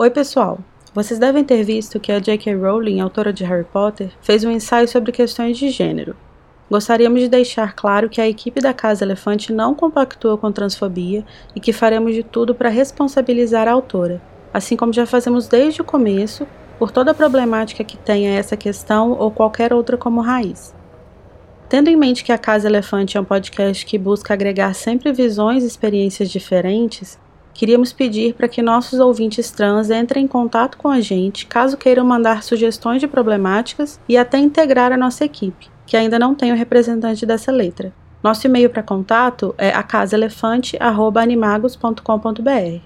Oi, pessoal! Vocês devem ter visto que a J.K. Rowling, autora de Harry Potter, fez um ensaio sobre questões de gênero. Gostaríamos de deixar claro que a equipe da Casa Elefante não compactua com transfobia e que faremos de tudo para responsabilizar a autora, assim como já fazemos desde o começo, por toda problemática que tenha essa questão ou qualquer outra como raiz. Tendo em mente que a Casa Elefante é um podcast que busca agregar sempre visões e experiências diferentes, queríamos pedir para que nossos ouvintes trans entrem em contato com a gente caso queiram mandar sugestões de problemáticas e até integrar a nossa equipe, que ainda não tem o representante dessa letra. Nosso e-mail para contato é acasaelefante.animagos.com.br.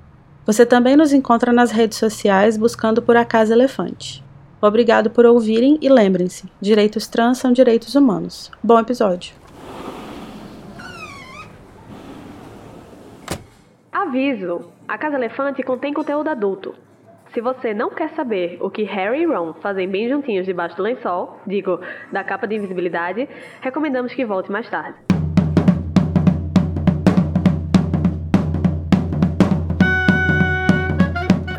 Você também nos encontra nas redes sociais buscando por A Casa Elefante. Obrigado por ouvirem e lembrem-se: direitos trans são direitos humanos. Bom episódio! Aviso: a Casa Elefante contém conteúdo adulto. Se você não quer saber o que Harry e Ron fazem bem juntinhos debaixo do lençol, digo, da capa de invisibilidade, recomendamos que volte mais tarde.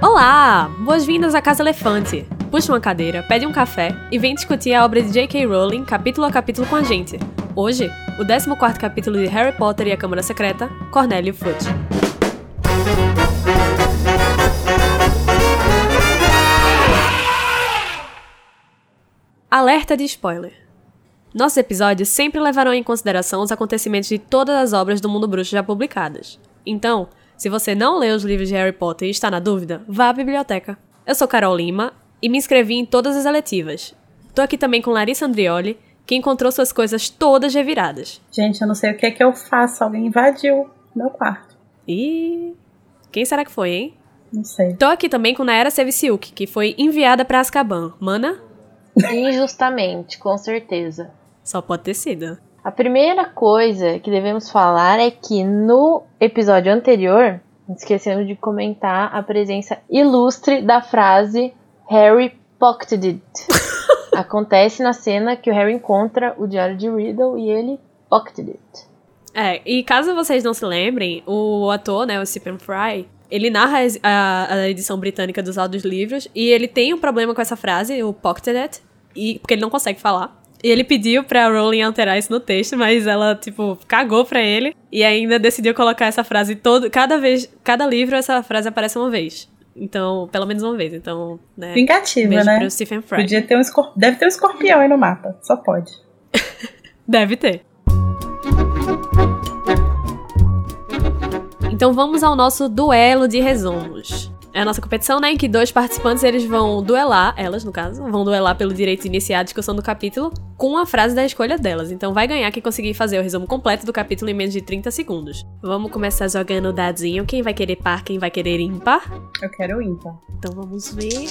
Olá! Boas-vindas à Casa Elefante. Puxa uma cadeira, pede um café e vem discutir a obra de J.K. Rowling capítulo a capítulo com a gente. Hoje, o 14 capítulo de Harry Potter e a Câmara Secreta, Cornélio Fudge. Alerta de spoiler. Nossos episódios sempre levarão em consideração os acontecimentos de todas as obras do mundo bruxo já publicadas. Então, se você não leu os livros de Harry Potter e está na dúvida, vá à biblioteca. Eu sou Carol Lima e me inscrevi em todas as eletivas. Tô aqui também com Larissa Andrioli, que encontrou suas coisas todas reviradas. Gente, eu não sei o que é que eu faço. Alguém invadiu meu quarto. E quem será que foi, hein? Não sei. Tô aqui também com Naera Seviciuk, que foi enviada para Azkaban. Mana? Injustamente, com certeza. Só pode ter sido. A primeira coisa que devemos falar é que no episódio anterior, esquecemos de comentar a presença ilustre da frase Harry pocketed it. Acontece na cena que o Harry encontra o diário de Riddle e ele pocketed it. É, e caso vocês não se lembrem, o ator, né, o Stephen Fry, ele narra a, a edição britânica dos audiolivros e ele tem um problema com essa frase, o pocketed it, e, porque ele não consegue falar. E ele pediu pra Rowling alterar isso no texto, mas ela, tipo, cagou pra ele e ainda decidiu colocar essa frase todo. Cada vez, cada livro, essa frase aparece uma vez. Então, pelo menos uma vez. Então, né? Vingativa, né? Pro Stephen Fry. Podia ter um escorp... Deve ter um escorpião aí no mapa. Só pode. Deve ter. Então vamos ao nosso duelo de resumos. É a nossa competição, né, em que dois participantes eles vão duelar, elas no caso, vão duelar pelo direito de iniciar a discussão do capítulo com a frase da escolha delas. Então vai ganhar quem conseguir fazer o resumo completo do capítulo em menos de 30 segundos. Vamos começar jogando o dadinho. Quem vai querer par, quem vai querer ímpar? Eu quero ímpar. Então vamos ver.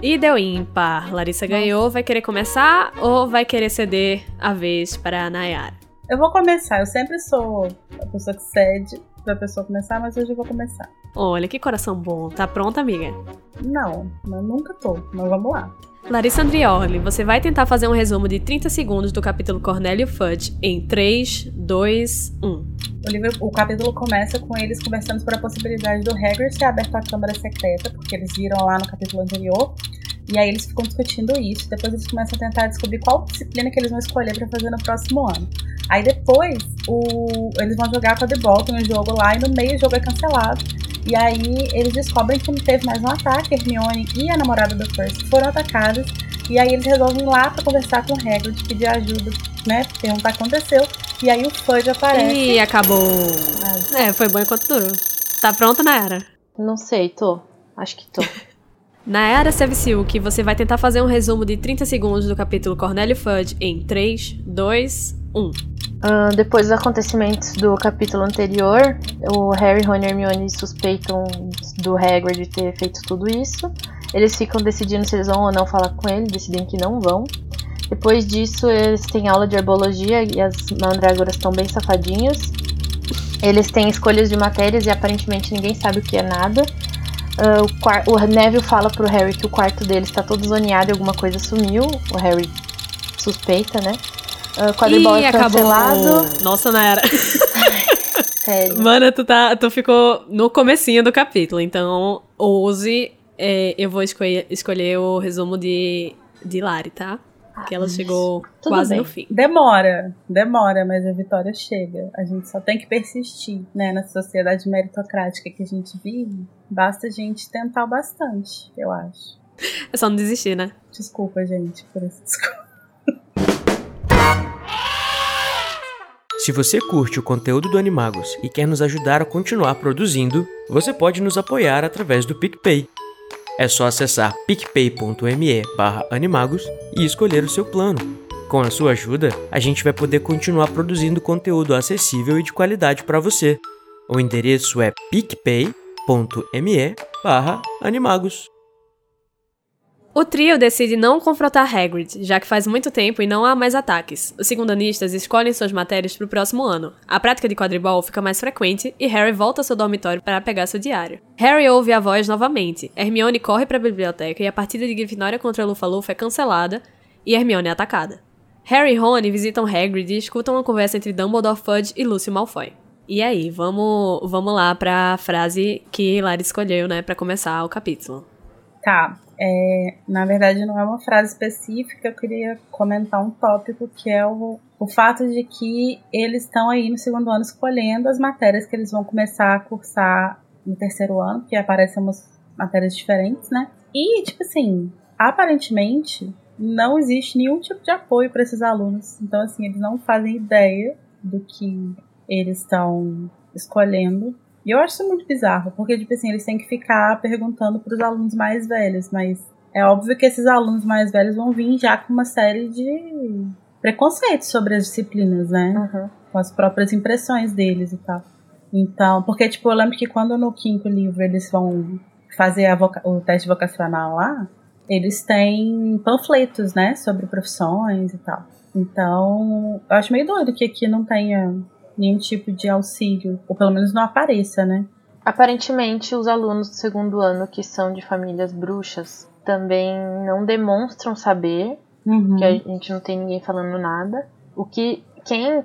E deu ímpar. Larissa ganhou. Vai querer começar ou vai querer ceder a vez para a Nayara? Eu vou começar. Eu sempre sou a pessoa que cede pra pessoa começar, mas hoje eu vou começar. Olha que coração bom. Tá pronta, amiga? Não, mas nunca tô. Mas vamos lá. Larissa Andrioli, você vai tentar fazer um resumo de 30 segundos do capítulo Cornélio Fudge em 3, 2, 1. O, livro, o capítulo começa com eles conversando sobre a possibilidade do Hagrid ter aberto a Câmara Secreta, porque eles viram lá no capítulo anterior. E aí eles ficam discutindo isso. Depois eles começam a tentar descobrir qual disciplina que eles vão escolher para fazer no próximo ano. Aí depois o, eles vão jogar com a The Bolton um jogo lá e no meio o jogo é cancelado. E aí eles descobrem que teve mais um ataque, Hermione e a namorada do Percy foram atacadas. E aí eles resolvem ir lá pra conversar com o Hagrid, pedir ajuda, né? Perguntar o que aconteceu. E aí o Fudge aparece. E acabou. É, foi bom enquanto durou. Tá pronta, Nayara? Não sei, tô. Acho que tô. Nayara Sevciuk, você vai tentar fazer um resumo de 30 segundos do capítulo Cornélio Fudge em 3, 2, 1. Uh, depois dos acontecimentos do capítulo anterior, o Harry, Ron e Hermione suspeitam do Hagrid de ter feito tudo isso. Eles ficam decidindo se eles vão ou não falar com ele, decidem que não vão. Depois disso, eles têm aula de herbologia e as mandrágoras estão bem safadinhas. Eles têm escolhas de matérias e aparentemente ninguém sabe o que é nada. Uh, o, o, Neville fala pro Harry que o quarto dele está todo zoneado e alguma coisa sumiu. O Harry suspeita, né? Uh, quadribol Ih, é cancelado. Acabou. Nossa, não era. Sério. Mano, tu, tá, tu ficou no comecinho do capítulo, então ouse. É, eu vou escolher, escolher o resumo de, de Lari, tá? Que ela chegou Tudo quase bem. no fim. Demora, demora, mas a vitória chega. A gente só tem que persistir, né? Na sociedade meritocrática que a gente vive, basta a gente tentar bastante, eu acho. É só não desistir, né? Desculpa, gente, por isso. Desculpa. Se você curte o conteúdo do Animagos e quer nos ajudar a continuar produzindo, você pode nos apoiar através do PicPay. É só acessar picpay.me animagos e escolher o seu plano. Com a sua ajuda, a gente vai poder continuar produzindo conteúdo acessível e de qualidade para você. O endereço é picpay.me animagos. O trio decide não confrontar Hagrid, já que faz muito tempo e não há mais ataques. Os segundanistas escolhem suas matérias para o próximo ano. A prática de quadribol fica mais frequente e Harry volta ao seu dormitório para pegar seu diário. Harry ouve a voz novamente. Hermione corre para a biblioteca e a partida de Grifinória contra Lufa-Lufa é cancelada e Hermione é atacada. Harry e Rony visitam Hagrid e escutam uma conversa entre Dumbledore Fudge e Lúcio Malfoy. E aí, vamos, vamos lá para a frase que Lari escolheu, né, para começar o capítulo. Tá. É, na verdade, não é uma frase específica, eu queria comentar um tópico que é o, o fato de que eles estão aí no segundo ano escolhendo as matérias que eles vão começar a cursar no terceiro ano, porque aparecem umas matérias diferentes, né? E, tipo assim, aparentemente não existe nenhum tipo de apoio para esses alunos. Então, assim, eles não fazem ideia do que eles estão escolhendo. E eu acho isso muito bizarro, porque, tipo assim, eles têm que ficar perguntando para os alunos mais velhos, mas é óbvio que esses alunos mais velhos vão vir já com uma série de preconceitos sobre as disciplinas, né? Uhum. Com as próprias impressões deles e tal. Então, porque, tipo, eu lembro que quando no quinto livro eles vão fazer o teste vocacional lá, eles têm panfletos, né, sobre profissões e tal. Então, eu acho meio doido que aqui não tenha nenhum tipo de auxílio, ou pelo menos não apareça, né? Aparentemente, os alunos do segundo ano que são de famílias bruxas também não demonstram saber, Uhum. que a gente não tem ninguém falando nada. O que quem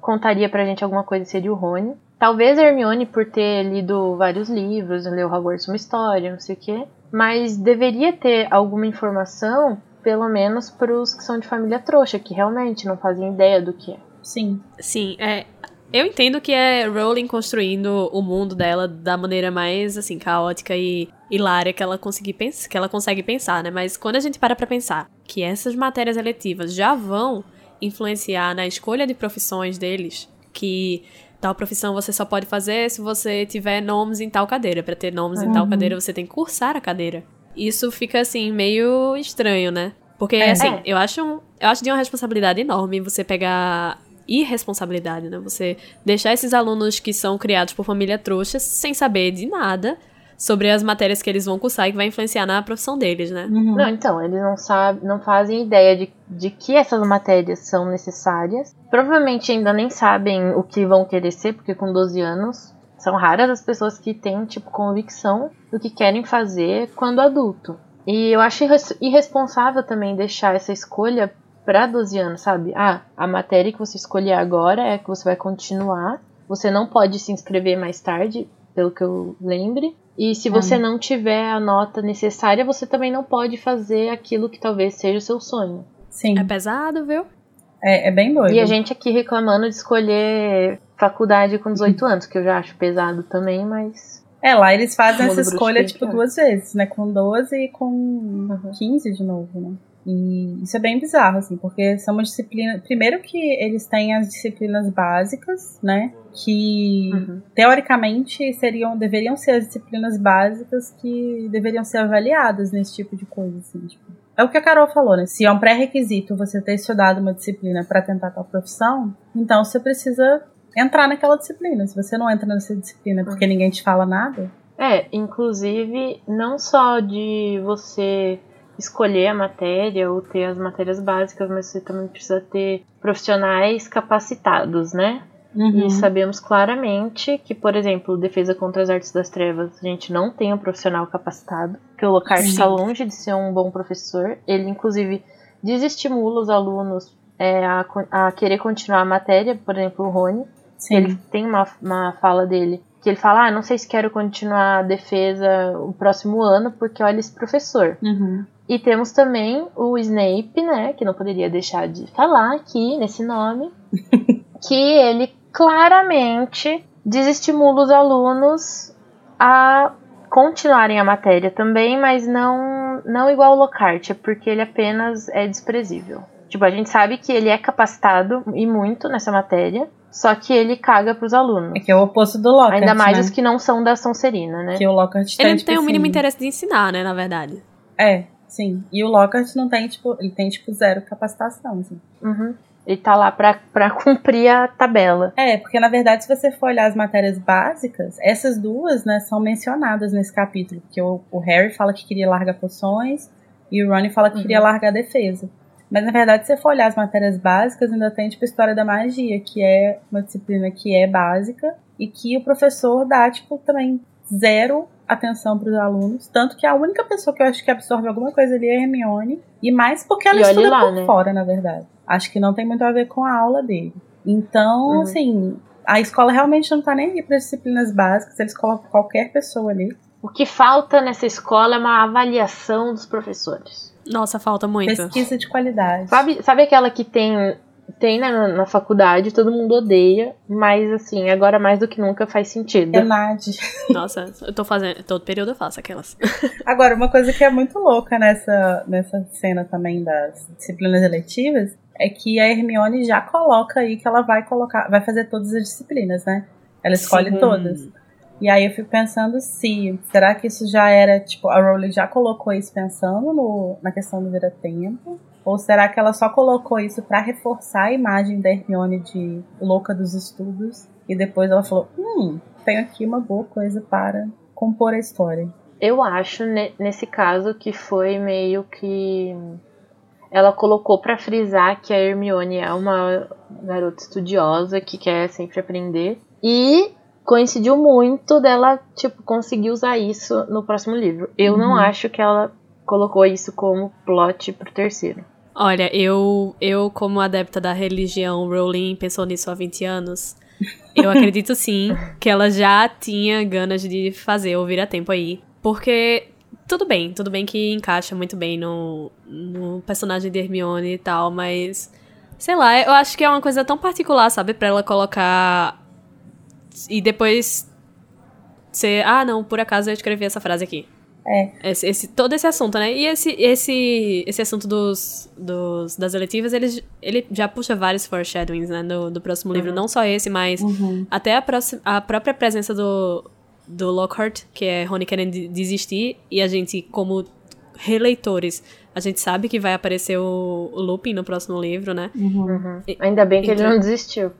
contaria pra gente alguma coisa seria o Rony. Talvez a Hermione por ter lido vários livros, leu Hogwarts uma história, não sei o quê, mas deveria ter alguma informação, pelo menos pros que são de família trouxa, que realmente não fazem ideia do que é. Sim. Sim, é. Eu entendo que é Rowling construindo o mundo dela da maneira mais, assim, caótica e hilária que ela, conseguir que ela consegue pensar, né? Mas quando a gente para pra pensar que essas matérias eletivas já vão influenciar na escolha de profissões deles, que tal profissão você só pode fazer se você tiver nomes em tal cadeira. Pra ter nomes em tal Uhum. cadeira, você tem que cursar a cadeira. Isso fica, assim, meio estranho, né? Porque, É. assim, É. eu acho, um- eu acho de uma responsabilidade enorme você pegar irresponsabilidade, né? Você deixar esses alunos que são criados por família trouxa sem saber de nada sobre as matérias que eles vão cursar e que vai influenciar na profissão deles, né? Uhum. Não, então, eles não sabem, não fazem ideia de, de que essas matérias são necessárias. Provavelmente ainda nem sabem o que vão querer ser, porque com 12 anos são raras as pessoas que têm, tipo, convicção do que querem fazer quando adulto. E eu acho irres- irresponsável também deixar essa escolha pra 12 anos, sabe? Ah, a matéria que você escolher agora é a que você vai continuar. Você não pode se inscrever mais tarde, pelo que eu lembre. E se você Hum. não tiver a nota necessária, você também não pode fazer aquilo que talvez seja o seu sonho. Sim. É pesado, viu? É, é bem doido. E a gente aqui reclamando de escolher faculdade com 18 anos, que eu já acho pesado também, mas. É, lá eles fazem essa escolha, tipo, é. duas vezes, né? Com 12 e com Uhum. 15 de novo, né? E isso é bem bizarro, assim, porque são uma disciplina. Primeiro que eles têm as disciplinas básicas, né? Que Uhum. teoricamente seriam, deveriam ser as disciplinas básicas que deveriam ser avaliadas nesse tipo de coisa, assim, tipo. É o que a Carol falou, né? Se é um pré-requisito você ter estudado uma disciplina para tentar tal profissão, então você precisa entrar naquela disciplina. Se você não entra nessa disciplina porque ninguém te fala nada, É, inclusive, não só de você escolher a matéria ou ter as matérias básicas, mas você também precisa ter profissionais capacitados, né? Uhum. E sabemos claramente que, por exemplo, defesa contra as artes das trevas, a gente não tem um profissional capacitado, que o Lockhart está longe de ser um bom professor. Ele, inclusive, desestimula os alunos é, a, a querer continuar a matéria, por exemplo, o Rony. Sim. Ele tem uma, uma fala dele que ele fala: Ah, não sei se quero continuar a defesa o próximo ano, porque olha esse professor. Uhum. E temos também o Snape, né? Que não poderia deixar de falar aqui nesse nome. que ele claramente desestimula os alunos a continuarem a matéria também, mas não, não igual o Lockhart, é porque ele apenas é desprezível. Tipo, a gente sabe que ele é capacitado e muito nessa matéria, só que ele caga pros alunos. É que é o oposto do Lockhart, Ainda mais né? os que não são da Sonserina, né? Que o Lockhart Ele tem, não tipo, tem o mínimo assim- interesse de ensinar, né, na verdade. É, sim. E o Lockhart não tem, tipo, ele tem, tipo, zero capacitação, assim. Uhum. Ele tá lá pra, pra cumprir a tabela. É, porque na verdade, se você for olhar as matérias básicas, essas duas, né, são mencionadas nesse capítulo. Porque o, o Harry fala que queria largar poções e o Ron fala que Uhum. queria largar a defesa. Mas na verdade, se você for olhar as matérias básicas, ainda tem, tipo, História da Magia, que é uma disciplina que é básica e que o professor dá, tipo, também zero atenção para os alunos. Tanto que a única pessoa que eu acho que absorve alguma coisa ali é a Hermione. E mais porque ela estuda lá, por né? fora, na verdade. Acho que não tem muito a ver com a aula dele. Então, Uhum. assim, a escola realmente não tá nem aí para disciplinas básicas, eles colocam qualquer pessoa ali. O que falta nessa escola é uma avaliação dos professores. Nossa, falta muito. Pesquisa de qualidade. Sabe, sabe aquela que tem, tem na, na faculdade, todo mundo odeia, mas assim, agora mais do que nunca faz sentido. É NAD. Nossa, eu tô fazendo. Todo período eu faço aquelas. Agora, uma coisa que é muito louca nessa, nessa cena também das disciplinas eletivas é que a Hermione já coloca aí que ela vai colocar, vai fazer todas as disciplinas, né? Ela escolhe Sim. todas. E aí eu fico pensando se, será que isso já era, tipo, a Rowling já colocou isso pensando no, na questão do vira-tempo? Ou será que ela só colocou isso pra reforçar a imagem da Hermione de louca dos estudos? E depois ela falou, hum, tenho aqui uma boa coisa para compor a história. Eu acho, ne- nesse caso, que foi meio que. Ela colocou pra frisar que a Hermione é uma garota estudiosa que quer sempre aprender. E coincidiu muito dela, tipo, conseguir usar isso no próximo livro. Eu não Uhum. acho que ela colocou isso como plot pro terceiro. Olha, eu, eu como adepta da religião, Rowling pensou nisso há 20 anos. Eu acredito sim que ela já tinha ganas de fazer o vira-tempo aí. Porque tudo bem, tudo bem que encaixa muito bem no, no personagem de Hermione e tal, mas sei lá, eu acho que é uma coisa tão particular, sabe, pra ela colocar e depois ser, ah, não, por acaso eu escrevi essa frase aqui. É. Esse, esse- todo esse assunto, né? E esse, esse, esse assunto dos, dos, das eletivas, ele, ele já puxa vários foreshadowings, né? Do, do próximo livro. Não só esse, mas Uhum. até a, próxima, a própria presença do, do Lockhart, que é Rony querendo de- desistir, e a gente, como releitores, a gente sabe que vai aparecer o, o Lupin no próximo livro, né? Uhum. E- Ainda bem que ele Então- não desistiu.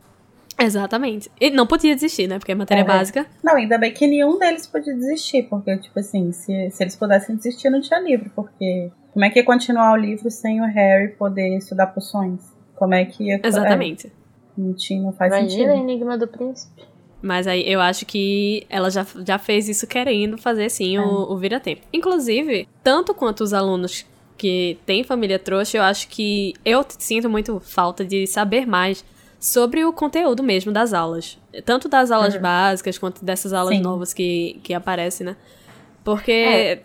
Exatamente. Ele não podia desistir, né? Porque é matéria É. básica. Não, ainda bem que nenhum deles podia desistir, porque, tipo assim, se, se eles pudessem desistir, não tinha livro, porque como é que ia continuar o livro sem o Harry poder estudar poções? Como é que ia. Exatamente. É, não tinha, não faz Imagina o sentido. Enigma do Príncipe. Mas aí eu acho que ela já, já fez isso querendo fazer sim É. o, o vira-tempo. Inclusive, tanto quanto os alunos que têm família trouxa, eu acho que eu sinto muito falta de saber mais sobre o conteúdo mesmo das aulas. Tanto das aulas básicas quanto dessas aulas Sim. novas que, que aparecem, né? Porque. É.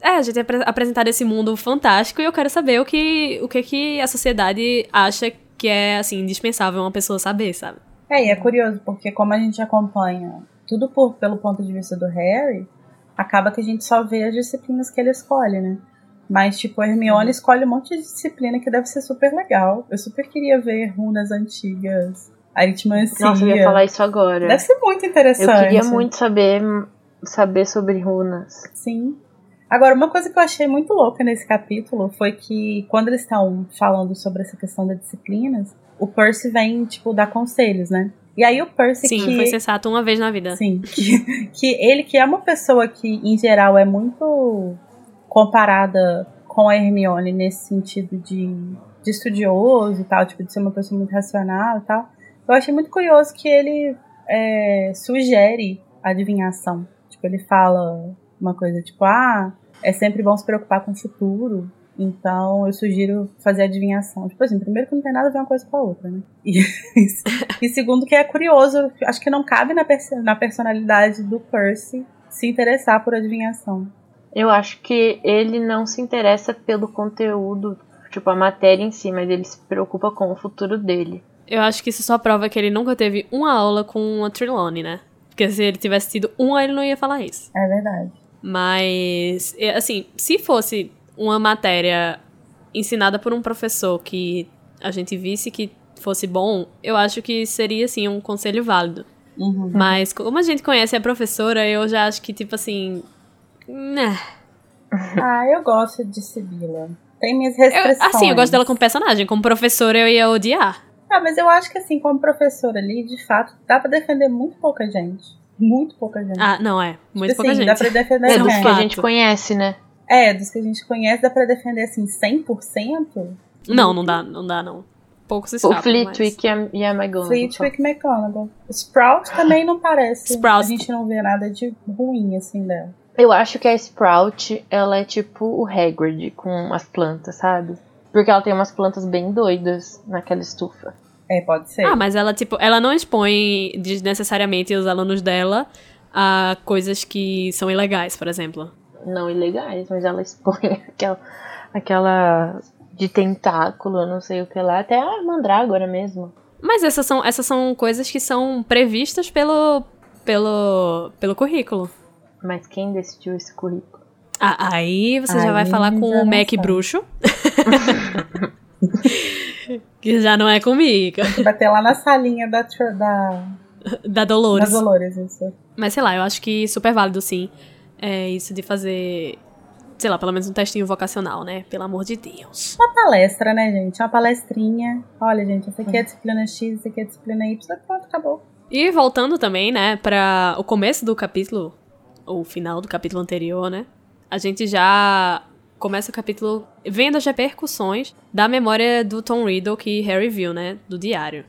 É, a gente é apre- apresentado esse mundo fantástico e eu quero saber o que, o que, que a sociedade acha que é, assim, indispensável uma pessoa saber, sabe? É, e é curioso, porque como a gente acompanha tudo por, pelo ponto de vista do Harry, acaba que a gente só vê as disciplinas que ele escolhe, né? Mas, tipo, a Hermione escolhe um monte de disciplina que deve ser super legal. Eu super queria ver runas antigas, aritmancia. Nossa, eu ia falar isso agora. Deve ser muito interessante. Eu queria muito saber, saber sobre runas. Sim. Agora, uma coisa que eu achei muito louca nesse capítulo foi que quando eles estão falando sobre essa questão das disciplinas, o Percy vem, tipo, dar conselhos, né? E aí o Percy Sim, que... foi sensato uma vez na vida. Sim, que, que ele que é uma pessoa que, em geral, é muito comparada com a Hermione nesse sentido de, de estudioso e tal, tipo, de ser uma pessoa muito racional e tal. Eu achei muito curioso que ele é, sugere adivinhação. Tipo, ele fala uma coisa tipo, ah, é sempre bom se preocupar com o futuro. Então eu sugiro fazer adivinhação. Tipo assim, primeiro que não tem nada a ver uma coisa com a outra, né? E, e segundo que é curioso, acho que não cabe na, na personalidade do Percy se interessar por adivinhação. Eu acho que ele não se interessa pelo conteúdo, tipo a matéria em si, mas ele se preocupa com o futuro dele. Eu acho que isso só prova que ele nunca teve uma aula com a Trelawney, né? Porque se ele tivesse tido uma, ele não ia falar isso. É verdade. Mas, assim, se fosse uma matéria ensinada por um professor que a gente visse que fosse bom, eu acho que seria, assim, um conselho válido. Uhum. Mas, como a gente conhece a professora, eu já acho que, tipo assim. Né. Ah, eu gosto de Sibila. Tem minhas restrições. Eu, assim, eu gosto dela como personagem. Como professora, eu ia odiar. Ah, mas eu acho que, assim, como professora ali, de fato, dá pra defender muito pouca gente. Muito pouca gente. Ah, não, é. Muito tipo pouca assim, gente. dá pra defender É Não, dos gente. que a gente conhece, né? É, dos que a gente conhece, dá pra defender, assim, 100%? Não, não dá, não dá, não. Poucos O escapam, Flitwick e a, e a McGonagall. Flitwick e McGonagall. Sprout também não parece. Sprout. A gente não vê nada de ruim, assim, dela. Eu acho que a Sprout, ela é tipo o Hagrid com as plantas, sabe? Porque ela tem umas plantas bem doidas naquela estufa. É, pode ser. Ah, mas ela, tipo, ela não expõe desnecessariamente os alunos dela a coisas que são ilegais, por exemplo. Não ilegais, mas ela expõe aquela, aquela de tentáculo, não sei o que lá. Até a mandrágora mesmo. Mas essas são, essas são coisas que são previstas pelo, pelo, pelo currículo. Mas quem decidiu esse currículo? Ah, aí você já vai falar com o Mac bruxo. que já não é comigo. Bater lá na salinha da, da, Da Dolores. das Dolores, isso. Mas sei lá, eu acho que super válido sim. É isso de fazer, sei lá, pelo menos um testinho vocacional, né? Pelo amor de Deus. Uma palestra, né, gente? Uma palestrinha. Olha, gente, essa aqui é a disciplina X, essa aqui é a disciplina Y. Pronto, acabou. E voltando também, né, para o começo do capítulo, o final do capítulo anterior, né? A gente já começa o capítulo vendo as repercussões da memória do Tom Riddle que Harry viu, né, do diário.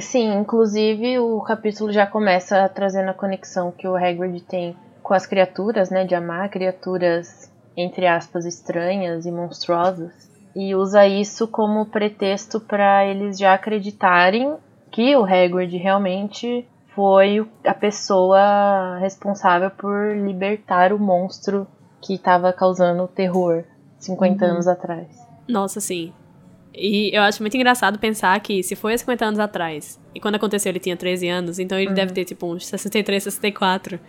Sim, inclusive o capítulo já começa trazendo a conexão que o Hagrid tem com as criaturas, né? De amar criaturas, entre aspas, estranhas e monstruosas. E usa isso como pretexto para eles já acreditarem que o Hagrid realmente foi a pessoa responsável por libertar o monstro que estava causando terror 50 anos atrás. Nossa, sim. E eu acho muito engraçado pensar que se foi há 50 anos atrás, e quando aconteceu ele tinha 13 anos, então ele deve ter tipo uns 63, 64.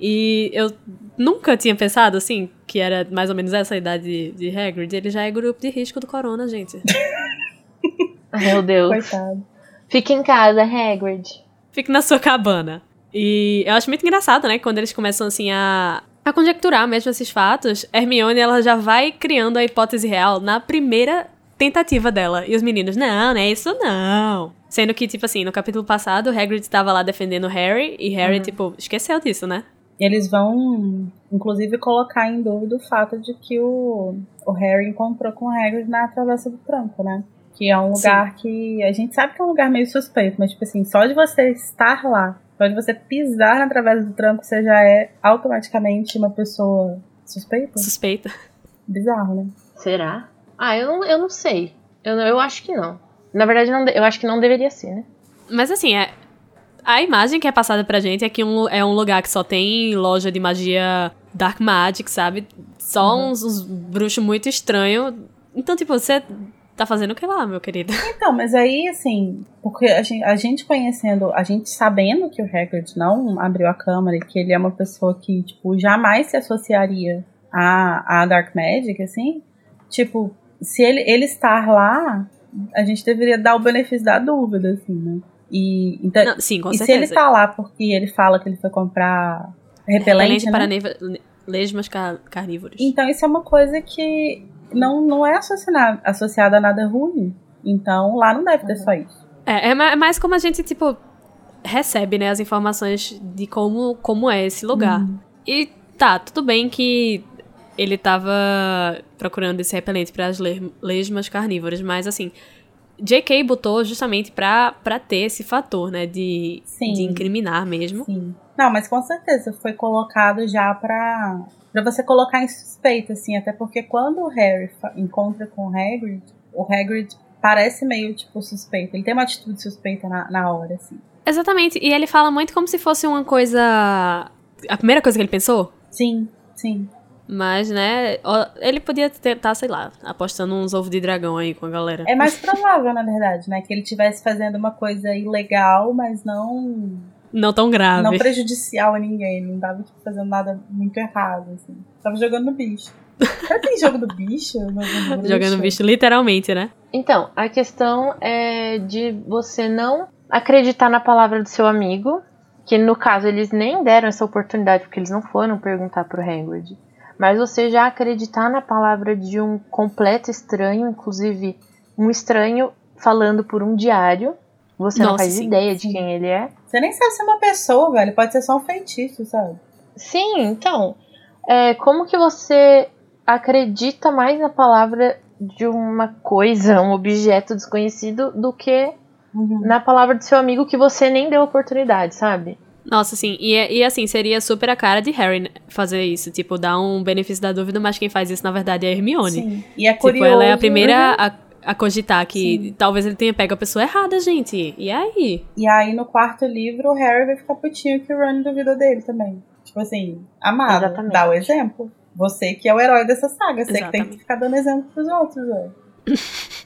E eu nunca tinha pensado, assim, que era mais ou menos essa a idade de, de Hagrid. Ele já é grupo de risco do corona, gente. Meu Deus. Coitado. Fica em casa, Hagrid. Fique na sua cabana. E eu acho muito engraçado, né? Quando eles começam, assim, a, a conjecturar mesmo esses fatos, Hermione, ela já vai criando a hipótese real na primeira tentativa dela. E os meninos, não, não é isso não. Sendo que, tipo assim, no capítulo passado, Hagrid estava lá defendendo Harry, e Harry, tipo, esqueceu disso, né? Eles vão, inclusive, colocar em dúvida o fato de que o, o Harry encontrou com o Hagrid na Travessa do Tranco, né? Que é um lugar que a gente sabe que é um lugar meio suspeito, mas, tipo assim, só de você estar lá, só de você pisar na Travessa do Tranco, você já é automaticamente uma pessoa suspeita? Suspeita. Bizarro, né? Será? Ah, eu não, eu não sei. Eu, não- eu acho que não. Na verdade, não, eu acho que não deveria ser, né? Mas assim, é. A imagem que é passada pra gente é que um, é um lugar que só tem loja de magia Dark Magic, sabe? Só uns, uns bruxos muito estranhos. Então, tipo, você tá fazendo o que lá, meu querido? Então, mas aí, assim, porque a gente, a gente conhecendo, a gente sabendo que o Hagrid não abriu a câmara e que ele é uma pessoa que, tipo, jamais se associaria a, a Dark Magic, assim, tipo, se ele, ele estar lá, a gente deveria dar o benefício da dúvida, assim, né? E, então, Não, sim, com e se ele certeza. tá lá porque ele fala que ele foi comprar repelente, né? para lesmas car- carnívoros. Então isso é uma coisa que não, não é associada, associada a nada ruim. Então lá não deve ter só isso. É, é é mais como a gente, tipo, recebe, né, as informações de como, como é esse lugar. E tá, tudo bem que ele tava procurando esse repelente para as le- lesmas carnívoras, mas assim, J.K. botou justamente pra, pra ter esse fator, né, de, Sim. de incriminar mesmo. Sim. Não, mas com certeza foi colocado já pra, pra você colocar em suspeita, assim. Até porque quando o Harry encontra com o Hagrid, o Hagrid parece meio, tipo, suspeito. Ele tem uma atitude suspeita na, na hora, assim. Exatamente. E ele fala muito como se fosse uma coisa. A primeira coisa que ele pensou? Sim, sim. Mas, né, ele podia tentar, sei lá, apostando uns ovos de dragão aí com a galera. É mais provável, na verdade, né? Que ele estivesse fazendo uma coisa ilegal, mas não. Não tão grave. Não prejudicial a ninguém. Não tava tipo, fazendo nada muito errado, assim. Tava jogando no bicho. Será que tem jogo do bicho? Jogando bicho, literalmente, né? Então, a questão é de você não acreditar na palavra do seu amigo, que no caso eles nem deram essa oportunidade porque eles não foram perguntar pro Hagrid. Mas você já acreditar na palavra de um completo estranho, inclusive um estranho falando por um diário, você Nossa, não faz sim, ideia sim. de quem ele é. Você nem sabe se é uma pessoa, velho. Pode ser só um feitiço, sabe? Sim, então. É, como que você acredita mais na palavra de uma coisa, um objeto desconhecido, do que uhum. na palavra do seu amigo que você nem deu oportunidade, sabe? Nossa, sim. E, e assim, seria super a cara de Harry fazer isso. Tipo, dar um benefício da dúvida, mas quem faz isso, na verdade, é a Hermione. Sim. E é curioso. Tipo, ela é a primeira uhum. a, a cogitar que sim. talvez ele tenha pego a pessoa errada, gente. E aí? E aí, no quarto livro, o Harry vai ficar putinho que o Ron duvida dele também. Tipo assim, amado, Exatamente. dá o exemplo. Você que é o herói dessa saga, você Exatamente. que tem que ficar dando exemplo pros outros, velho.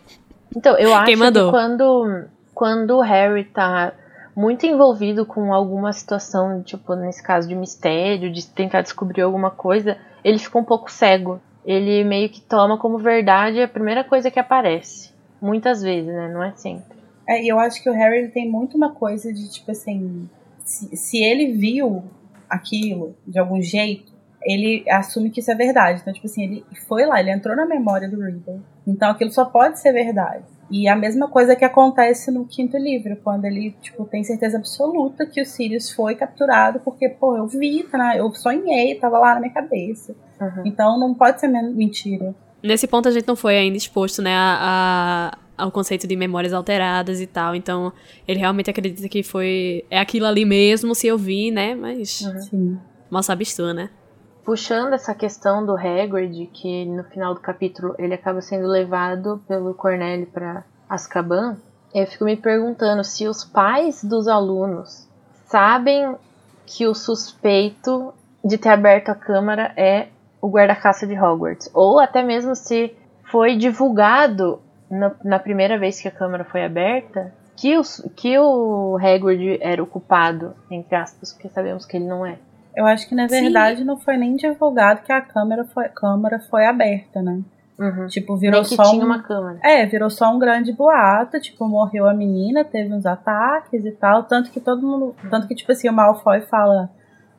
Então, eu acho que quando, quando o Harry tá muito envolvido com alguma situação, tipo, nesse caso de mistério, de tentar descobrir alguma coisa, ele fica um pouco cego. Ele meio que toma como verdade a primeira coisa que aparece. Muitas vezes, né? Não é sempre. É, e eu acho que o Harry tem muito uma coisa de, tipo assim, se, se ele viu aquilo de algum jeito, ele assume que isso é verdade. Então, tipo assim, ele foi lá, ele entrou na memória do Riddle. Então aquilo só pode ser verdade. E a mesma coisa que acontece no quinto livro, quando ele, tipo, tem certeza absoluta que o Sirius foi capturado, porque, pô, eu vi, tá, eu sonhei, tava lá na minha cabeça. Uhum. Então não pode ser mentira. Nesse ponto a gente não foi ainda exposto, né, a, a, ao conceito de memórias alteradas e tal. Então, ele realmente acredita que foi. É aquilo ali mesmo, se eu vi, né? Mas. Uhum. Sim. Mal sabes tu, né? Puxando essa questão do Hagrid, que no final do capítulo ele acaba sendo levado pelo Cornélio para Azkaban, eu fico me perguntando se os pais dos alunos sabem que o suspeito de ter aberto a câmara é o guarda-caça de Hogwarts, ou até mesmo se foi divulgado na, na, primeira vez que a câmara foi aberta que, os, que o Hagrid era o culpado, entre aspas, porque sabemos que ele não é. Eu acho que na verdade Sim. não foi nem divulgado que a câmera foi, câmera foi aberta, né? Uhum. Tipo, virou só tinha um, uma câmera. É, virou só um grande boato, tipo, morreu a menina, teve uns ataques e tal, tanto que todo mundo, tanto que tipo assim, o Malfoy fala: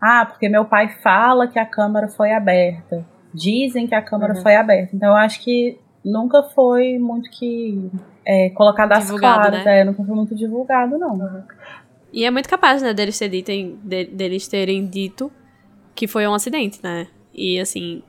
"Ah, porque meu pai fala que a câmera foi aberta. Dizem que a câmera uhum. foi aberta". Então eu acho que nunca foi muito que é, colocado às claras, né? é, nunca foi muito divulgado não. Uhum. E é muito capaz, né, deles, terem, de, deles terem dito que foi um acidente, né? E, assim,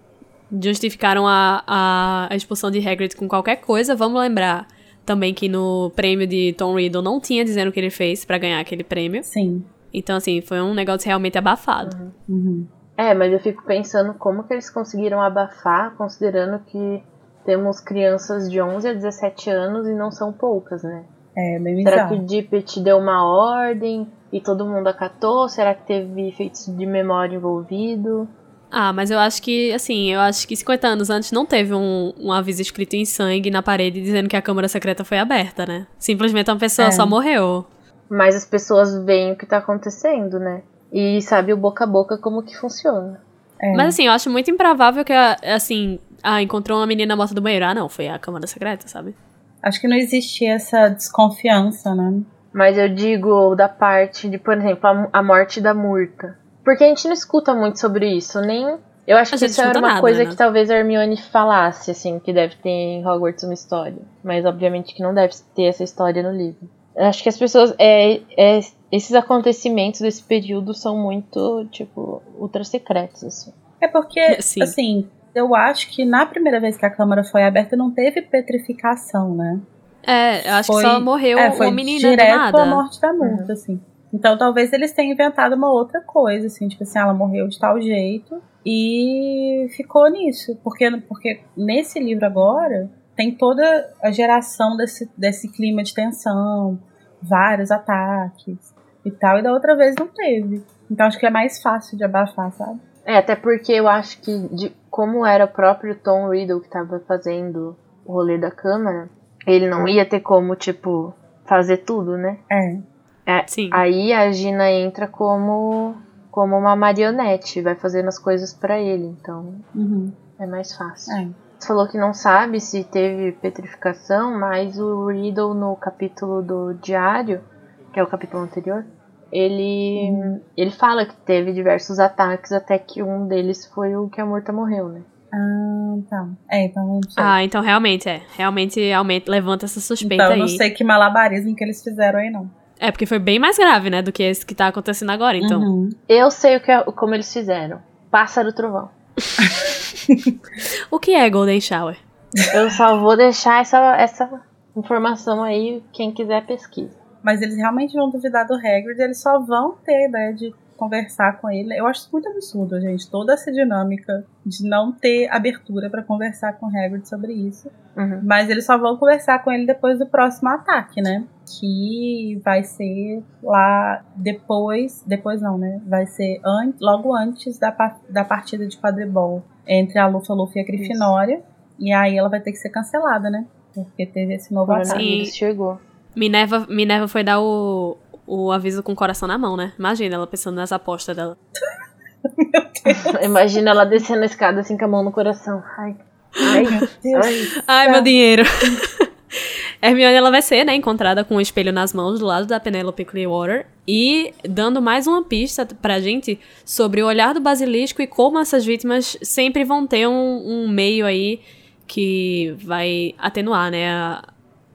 justificaram a, a, a expulsão de Hagrid com qualquer coisa. Vamos lembrar também que no prêmio de Tom Riddle não tinha dizendo o que ele fez para ganhar aquele prêmio. Sim. Então, assim, foi um negócio realmente abafado. Uhum. Uhum. É, mas eu fico pensando como que eles conseguiram abafar, considerando que temos crianças de 11 a 17 anos e não são poucas, né? É, bem Será que o Dippet deu uma ordem e todo mundo acatou? Será que teve efeitos de memória envolvido? Ah, mas eu acho que, assim, eu acho que 50 anos antes não teve um, um aviso escrito em sangue na parede dizendo que a câmara secreta foi aberta, né? Simplesmente uma pessoa é. só morreu. Mas as pessoas veem o que tá acontecendo, né? E sabe o boca a boca como que funciona. É. Mas assim, eu acho muito improvável que, assim, ah, encontrou uma menina morta do banheiro. Ah, não, foi a câmara secreta, sabe? Acho que não existia essa desconfiança, né? Mas eu digo da parte de, por exemplo, a, a morte da Murta. Porque a gente não escuta muito sobre isso, nem. Eu acho que isso era uma nada, coisa né? que talvez a Hermione falasse, assim, que deve ter em Hogwarts uma história. Mas obviamente que não deve ter essa história no livro. Eu acho que as pessoas. É, é, esses acontecimentos desse período são muito, tipo, ultra secretos, assim. É porque, Sim. assim, eu acho que na primeira vez que a câmara foi aberta não teve petrificação, né? É, eu acho foi, que só morreu é, foi uma menina direto nada. a morte da multa, uhum. assim. Então talvez eles tenham inventado uma outra coisa, assim, tipo assim, ela morreu de tal jeito e ficou nisso. Porque, porque nesse livro agora tem toda a geração desse, desse clima de tensão, vários ataques e tal, e da outra vez não teve. Então acho que é mais fácil de abafar, sabe? É, até porque eu acho que de como era o próprio Tom Riddle que tava fazendo o rolê da câmara, ele não ia ter como, tipo, fazer tudo, né? É. É, Sim. Aí a Gina entra como como uma marionete, vai fazendo as coisas pra ele, então Uhum. é mais fácil. É. Você falou que não sabe se teve petrificação, mas o Riddle no capítulo do diário, que é o capítulo anterior, ele ele fala que teve diversos ataques até que um deles foi o que a Murta morreu, né? Ah, tá. É, então não sei. Ah, então realmente é. Realmente aumenta, levanta essa suspeita então eu aí. não sei que malabarismo que eles fizeram aí, não. É, porque foi bem mais grave, né, do que esse que tá acontecendo agora, então. Uhum. Eu sei o que é- como eles fizeram. Pássaro trovão. O que é Golden Shower? Eu só vou deixar essa, essa informação aí, quem quiser pesquisa. Mas eles realmente vão duvidar do Hagrid, eles só vão ter a ideia de conversar com ele. Eu acho isso muito absurdo, gente. Toda essa dinâmica de não ter abertura pra conversar com o Hagrid sobre isso. Uhum. Mas eles só vão conversar com ele depois do próximo ataque, né? Que vai ser lá depois. Depois não, né? Vai ser an logo antes da, pa- da partida de quadribol entre a Lufa Lufa e a Grifinória. E aí ela vai ter que ser cancelada, né? Porque teve esse novo ataque. coronavírus chegou. Minerva, Minerva foi dar o, o aviso com o coração na mão, né? Imagina ela pensando nas apostas dela. Imagina ela descendo a escada assim com a mão no coração. Ai, ai, ai. Ai, meu dinheiro. Hermione ela vai ser, né, encontrada com o espelho nas mãos do lado da Penelope Clearwater e dando mais uma pista pra gente sobre o olhar do basilisco e como essas vítimas sempre vão ter um, um meio aí que vai atenuar, né, a,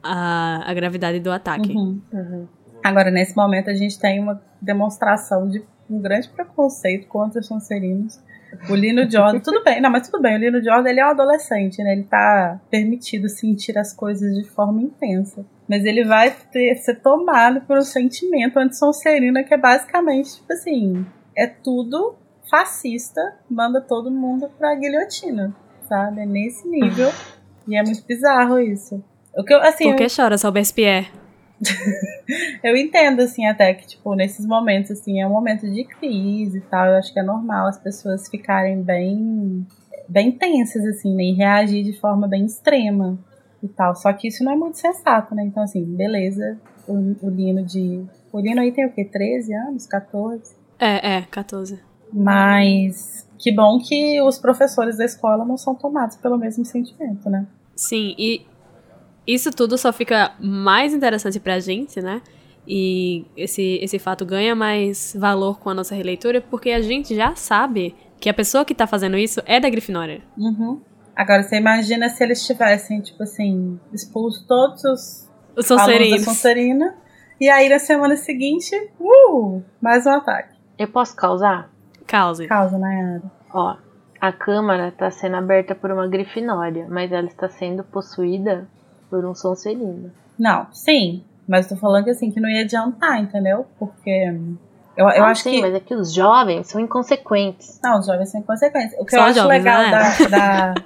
a, a gravidade do ataque. Uhum. Uhum. Agora, nesse momento, a gente tem uma demonstração de um grande preconceito contra os Sonserinos. O Lino Jordan, tudo bem, não, mas tudo bem, o Lino Jordan ele é um adolescente, né? Ele tá permitido sentir as coisas de forma intensa. Mas ele vai ter, ser tomado por um sentimento anti-Sonserina que é basicamente, tipo assim, é tudo fascista, manda todo mundo pra guilhotina, sabe? É nesse nível. e é muito bizarro isso. O que eu, assim, Por que chora, Robespierre? eu entendo, assim, até que, tipo, nesses momentos, assim, é um momento de crise e tal. Eu acho que é normal as pessoas ficarem bem, bem tensas, assim, né? E reagir de forma bem extrema e tal. Só que isso não é muito sensato, né? Então, assim, beleza. O, o Lino de. O Lino aí tem o quê? 13 anos? 14? É, é, 14. Mas que bom que os professores da escola não são tomados pelo mesmo sentimento, né? Sim, e isso tudo só fica mais interessante pra gente, né? E esse, esse fato ganha mais valor com a nossa releitura porque a gente já sabe que a pessoa que tá fazendo isso é da Grifinória. Uhum. Agora, você imagina se eles tivessem, tipo assim, expulso todos os Os alunos da Sonserinos. Sonserina. E aí, na semana seguinte, uh, mais um ataque. Eu posso causar? Cause. Causa, Nayara. Ó, a câmara está sendo aberta por uma grifinória, mas ela está sendo possuída por um sonserino. Não, sim. Mas eu tô falando que assim, que não ia adiantar, entendeu? Porque eu, eu Ah, acho sim, que. mas é que os jovens são inconsequentes. Não, os jovens sem consequência. O que Só eu acho jovens, legal né? da, da-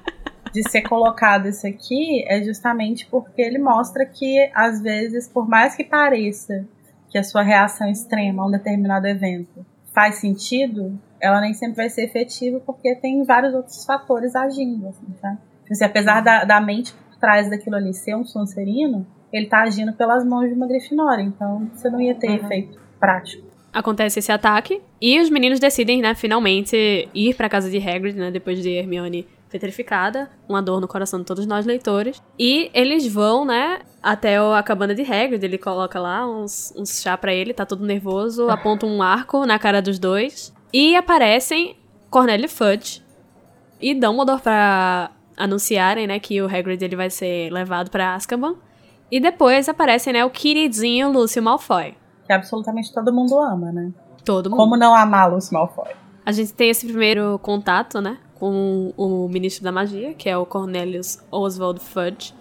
de ser colocado isso aqui é justamente porque ele mostra que, às vezes, por mais que pareça que a sua reação extrema a um determinado evento faz sentido, ela nem sempre vai ser efetiva porque tem vários outros fatores agindo, assim, tá? Tipo assim, apesar da, da mente trás daquilo ali ser um Sonserino, ele tá agindo pelas mãos de uma Grifinória, então você não ia ter Uhum. efeito prático. Acontece esse ataque e os meninos decidem, né, finalmente ir pra casa de Hagrid, né, depois de Hermione petrificada, uma dor no coração de todos nós leitores. E eles vão, né, até a cabana de Hagrid, ele coloca lá uns, uns chá pra ele, tá todo nervoso, aponta um arco na cara dos dois. E aparecem Cornélio Fudge e Dumbledore pra anunciarem, né, que o Hagrid ele vai ser levado pra Azkaban. E depois aparecem, né, o queridinho Lúcio Malfoy. Que absolutamente todo mundo ama, né? Todo mundo. Como não amar Lúcio Malfoy? A gente tem esse primeiro contato, né, com o ministro da magia, que é o Cornelius Oswald Fudge.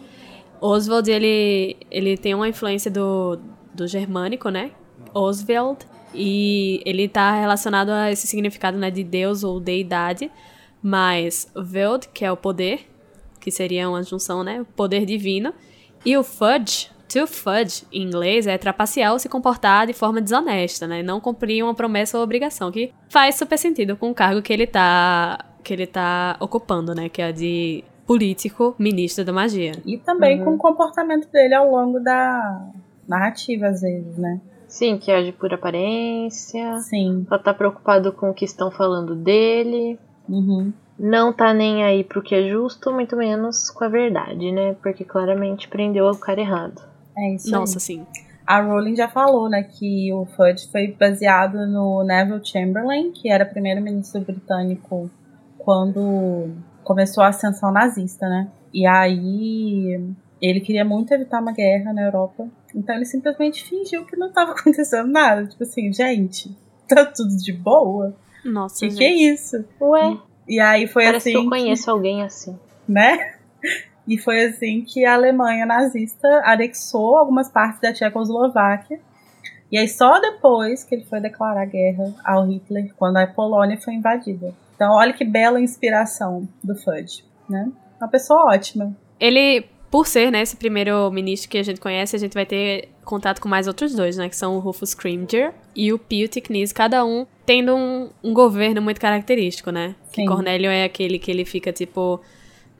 Oswald, ele, ele tem uma influência do, do germânico, né, Oswald, E ele tá relacionado a esse significado, né, de Deus ou deidade, mas Veld, que é o poder, que seria uma junção, né, poder divino, e o Fudge, to fudge, em inglês, é trapacear ou se comportar de forma desonesta, né, não cumprir uma promessa ou obrigação, que faz super sentido com o cargo que ele tá, que ele tá ocupando, né, que é de político ministro da magia. E também uhum. com o comportamento dele ao longo da narrativa, às vezes, né? Sim, que age por aparência. Sim. Só tá preocupado com o que estão falando dele. Uhum. Não tá nem aí pro que é justo, muito menos com a verdade, né? Porque claramente prendeu o cara errado. É isso Nossa, aí. sim. A Rowling já falou, né, que o Fudge foi baseado no Neville Chamberlain, que era primeiro-ministro britânico quando começou a ascensão nazista, né? E aí ele queria muito evitar uma guerra na Europa, então ele simplesmente fingiu que não estava acontecendo nada. Tipo assim, gente, tá tudo de boa? Nossa, que gente. que é isso? Ué, E aí foi parece assim, que eu conheço alguém assim. né? E foi assim que a Alemanha nazista anexou algumas partes da Tchecoslováquia. E aí só depois que ele foi declarar guerra ao Hitler, quando a Polônia foi invadida. Então olha que bela inspiração do Fudge, né? Uma pessoa ótima. Ele, por ser, né, esse primeiro ministro que a gente conhece, a gente vai ter contato com mais outros dois, né, que são o Rufus Scrimgeour e o Pio Ticnis, cada um tendo um, um governo muito característico, né? Que Sim. Cornélio é aquele que ele fica, tipo,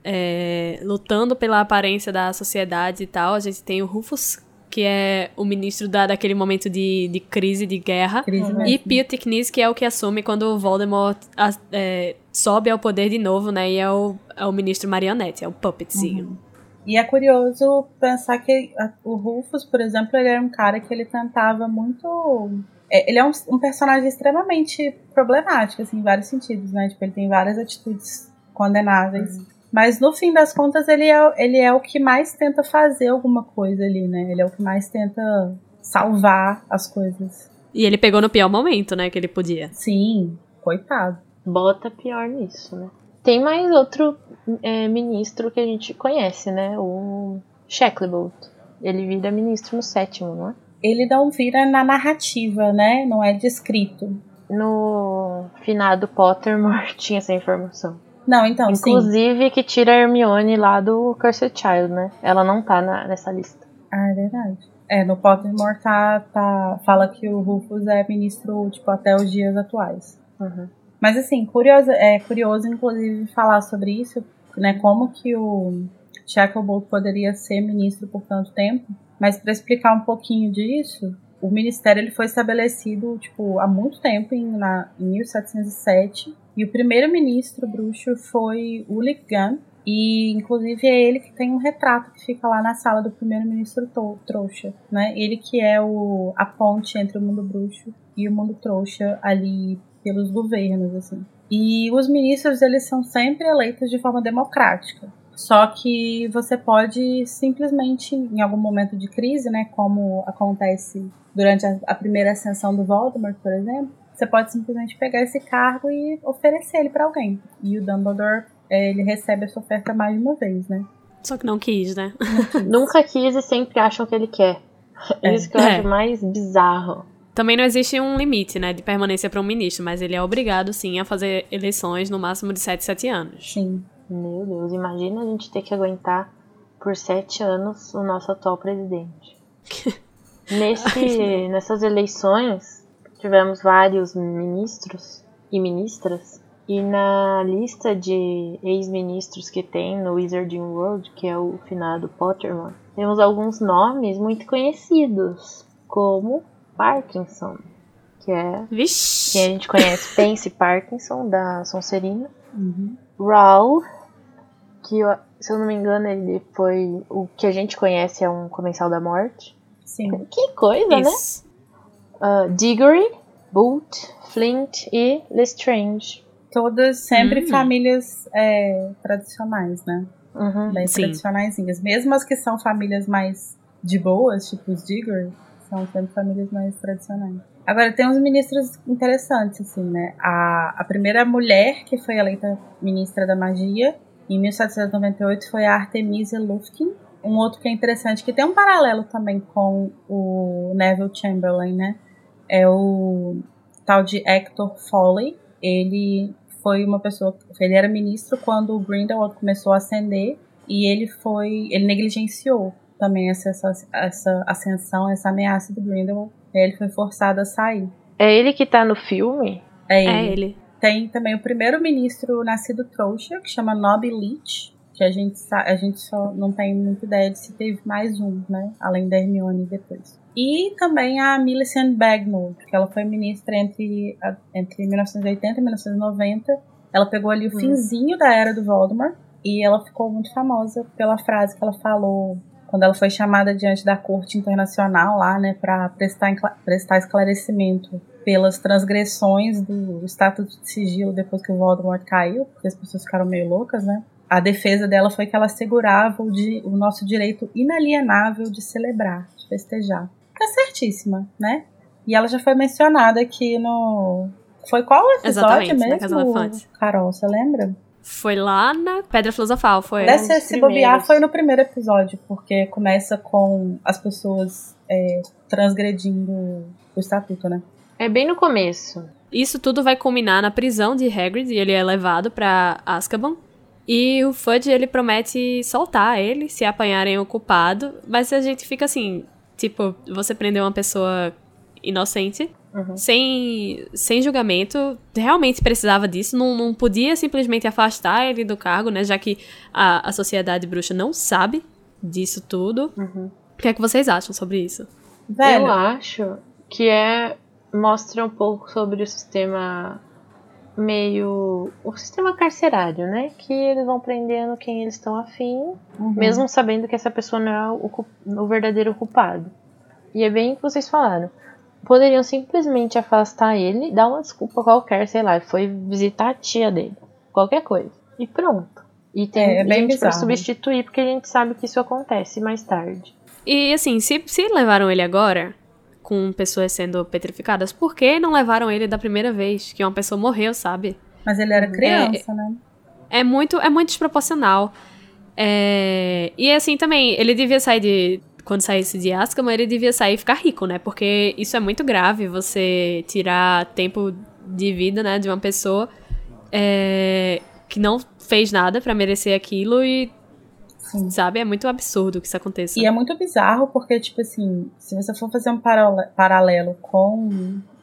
é, lutando pela aparência da sociedade e tal. A gente tem o Rufus, que é o ministro da, daquele momento de, de crise, de guerra. Crise E mesmo. Pio Ticnis, que é o que assume quando o Voldemort a- é, sobe ao poder de novo, né? E é o, é o ministro marionete, é o puppetzinho. E é curioso pensar que o Rufus, por exemplo, ele era um cara que ele tentava muito. é, Ele é um, um personagem extremamente problemático, assim, em vários sentidos, né? Tipo, ele tem várias atitudes condenáveis. Mas no fim das contas, ele é, ele é o que mais tenta fazer alguma coisa ali, né? Ele é o que mais tenta salvar as coisas. E ele pegou no pior momento, né? Que ele podia. Sim, coitado. Bota pior nisso, né? Tem mais outro é, ministro que a gente conhece, né? O Shacklebolt. Ele vira ministro no sétimo, não é? Ele não vira na narrativa, né? Não é descrito. No finado Pottermore tinha essa informação. Não, então, sim. Inclusive que tira a Hermione lá do Cursed Child, né? Ela não tá na- nessa lista. Ah, é verdade. É, no Pottermore tá, tá, fala que o Rufus é ministro, tipo, até os dias atuais. Uhum. Mas assim, curioso, é curioso, inclusive, falar sobre isso, né? Como que o Shacklebolt poderia ser ministro por tanto tempo. Mas para explicar um pouquinho disso, o ministério ele foi estabelecido, tipo, há muito tempo, em, na, em 1707. E o primeiro ministro bruxo foi Ulrich Gunn. E, inclusive, é ele que tem um retrato que fica lá na sala do primeiro-ministro to- trouxa, né? Ele que é o, a ponte entre o mundo bruxo e o mundo trouxa ali pelos governos, assim. E os ministros, eles são sempre eleitos de forma democrática. Só que você pode simplesmente, em algum momento de crise, né, como acontece durante a, a primeira ascensão do Voldemort, por exemplo, você pode simplesmente pegar esse cargo e oferecer ele pra alguém. E o Dumbledore, eh, ele recebe essa oferta mais de uma vez, né? Só que não quis, né? Nunca quis e sempre acham que ele quer. É. Isso que eu É. acho mais bizarro. Também não existe um limite, né, de permanência para um ministro, mas ele é obrigado, sim, a fazer eleições no máximo de 7, 7 anos. Sim. Meu Deus, imagina a gente ter que aguentar por sete anos o nosso atual presidente. Nesse, nessas eleições, tivemos vários ministros e ministras. E na lista de ex-ministros que tem no Wizarding World, que é o finado Pottermore, temos alguns nomes muito conhecidos, como Parkinson, que é Vixe! quem a gente conhece, Pense Parkinson, da Sonserina. Uhum. Raul, que eu- se eu não me engano ele foi o que a gente conhece é um comensal da morte. Sim. Que coisa, Isso. né? Uh, Diggory, Boot, Flint e Lestrange. Todas sempre Hum. famílias é, tradicionais, né? Uhum. Bem Sim. tradicionaisinhas. Mesmo as que são famílias mais de boas, tipo os Digger, são sempre famílias mais tradicionais. Agora, tem uns ministros interessantes, assim, né? A, a primeira mulher que foi eleita ministra da magia, em 1798, foi a Artemisia Lufkin. Um outro que é interessante, que tem um paralelo também com o Neville Chamberlain, né? é o tal de Hector Foley. Ele foi uma pessoa, ele era ministro quando o Grindelwald começou a ascender e ele foi, ele negligenciou também essa, essa, essa ascensão, essa ameaça do Grindelwald. Ele foi forçado a sair. É ele que tá no filme? É ele. É ele. Tem também o primeiro ministro nascido trouxa, que chama Nobby Leach, que a gente, a gente só não tem muita ideia de se teve mais um, né? Além da Hermione depois. E também a Millicent Bagnold, que ela foi ministra entre, entre 1980 e 1990. Ela pegou ali o hum. finzinho da era do Voldemort e ela ficou muito famosa pela frase que ela falou quando ela foi chamada diante da corte internacional lá, né, para prestar, prestar esclarecimento pelas transgressões do Estatuto de Sigilo depois que o Voldemort caiu, porque as pessoas ficaram meio loucas, né? A defesa dela foi que ela assegurava o, de, o nosso direito inalienável de celebrar, de festejar. Tá certíssima, né? E ela já foi mencionada aqui no. Foi qual episódio Exatamente, mesmo? Na Casa Carol, você lembra? Foi lá na Pedra Filosofal, foi. Deve se bobear foi no primeiro episódio, porque começa com as pessoas é, transgredindo o estatuto, né? É bem no começo. Isso tudo vai culminar na prisão de Hagrid e ele é levado para Azkaban. E o Fudge, ele promete soltar ele se apanharem o culpado, mas a gente fica assim, tipo, você prendeu uma pessoa inocente Uhum. Sem, sem julgamento, realmente precisava disso, não, não podia simplesmente afastar ele do cargo, né? Já que a, a sociedade bruxa não sabe disso tudo. Uhum. O que é que vocês acham sobre isso? Velho. Eu acho que é mostra um pouco sobre o sistema meio o sistema carcerário, né? Que eles vão prendendo quem eles estão afim, uhum. mesmo sabendo que essa pessoa não é o, o verdadeiro culpado. E é bem o que vocês falaram poderiam simplesmente afastar ele, dar uma desculpa qualquer, sei lá, foi visitar a tia dele, qualquer coisa. E pronto. E tem é, é bem gente bizarro. pra substituir, porque a gente sabe que isso acontece mais tarde. E assim, se, se levaram ele agora, com pessoas sendo petrificadas, por que não levaram ele da primeira vez? Que uma pessoa morreu, sabe? Mas ele era criança, é, né? É muito, é muito desproporcional. É, e assim também, ele devia sair de, quando saísse de Azkaban, ele devia sair e ficar rico, né? Porque isso é muito grave, você tirar tempo de vida, né, de uma pessoa é, que não fez nada para merecer aquilo e Sim. Sabe? É muito absurdo que isso aconteça. E é muito bizarro porque, tipo assim, se você for fazer um paralelo com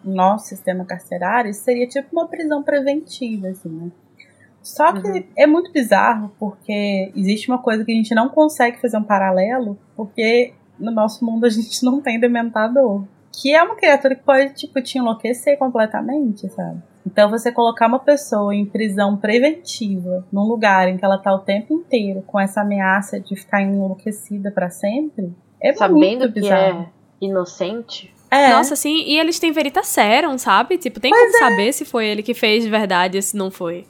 o nosso sistema carcerário, isso seria tipo uma prisão preventiva, assim, né? Só que uhum. é muito bizarro porque existe uma coisa que a gente não consegue fazer um paralelo, porque no nosso mundo a gente não tem dementador. Que é uma criatura que pode, tipo, te enlouquecer completamente, sabe? Então você colocar uma pessoa em prisão preventiva, num lugar em que ela tá o tempo inteiro com essa ameaça de ficar enlouquecida para sempre, é Sabendo muito bizarro. que é inocente. É. Nossa, sim, e eles têm veritaserum, sabe? Tipo, tem pois como é. saber se foi ele que fez de verdade ou se não foi.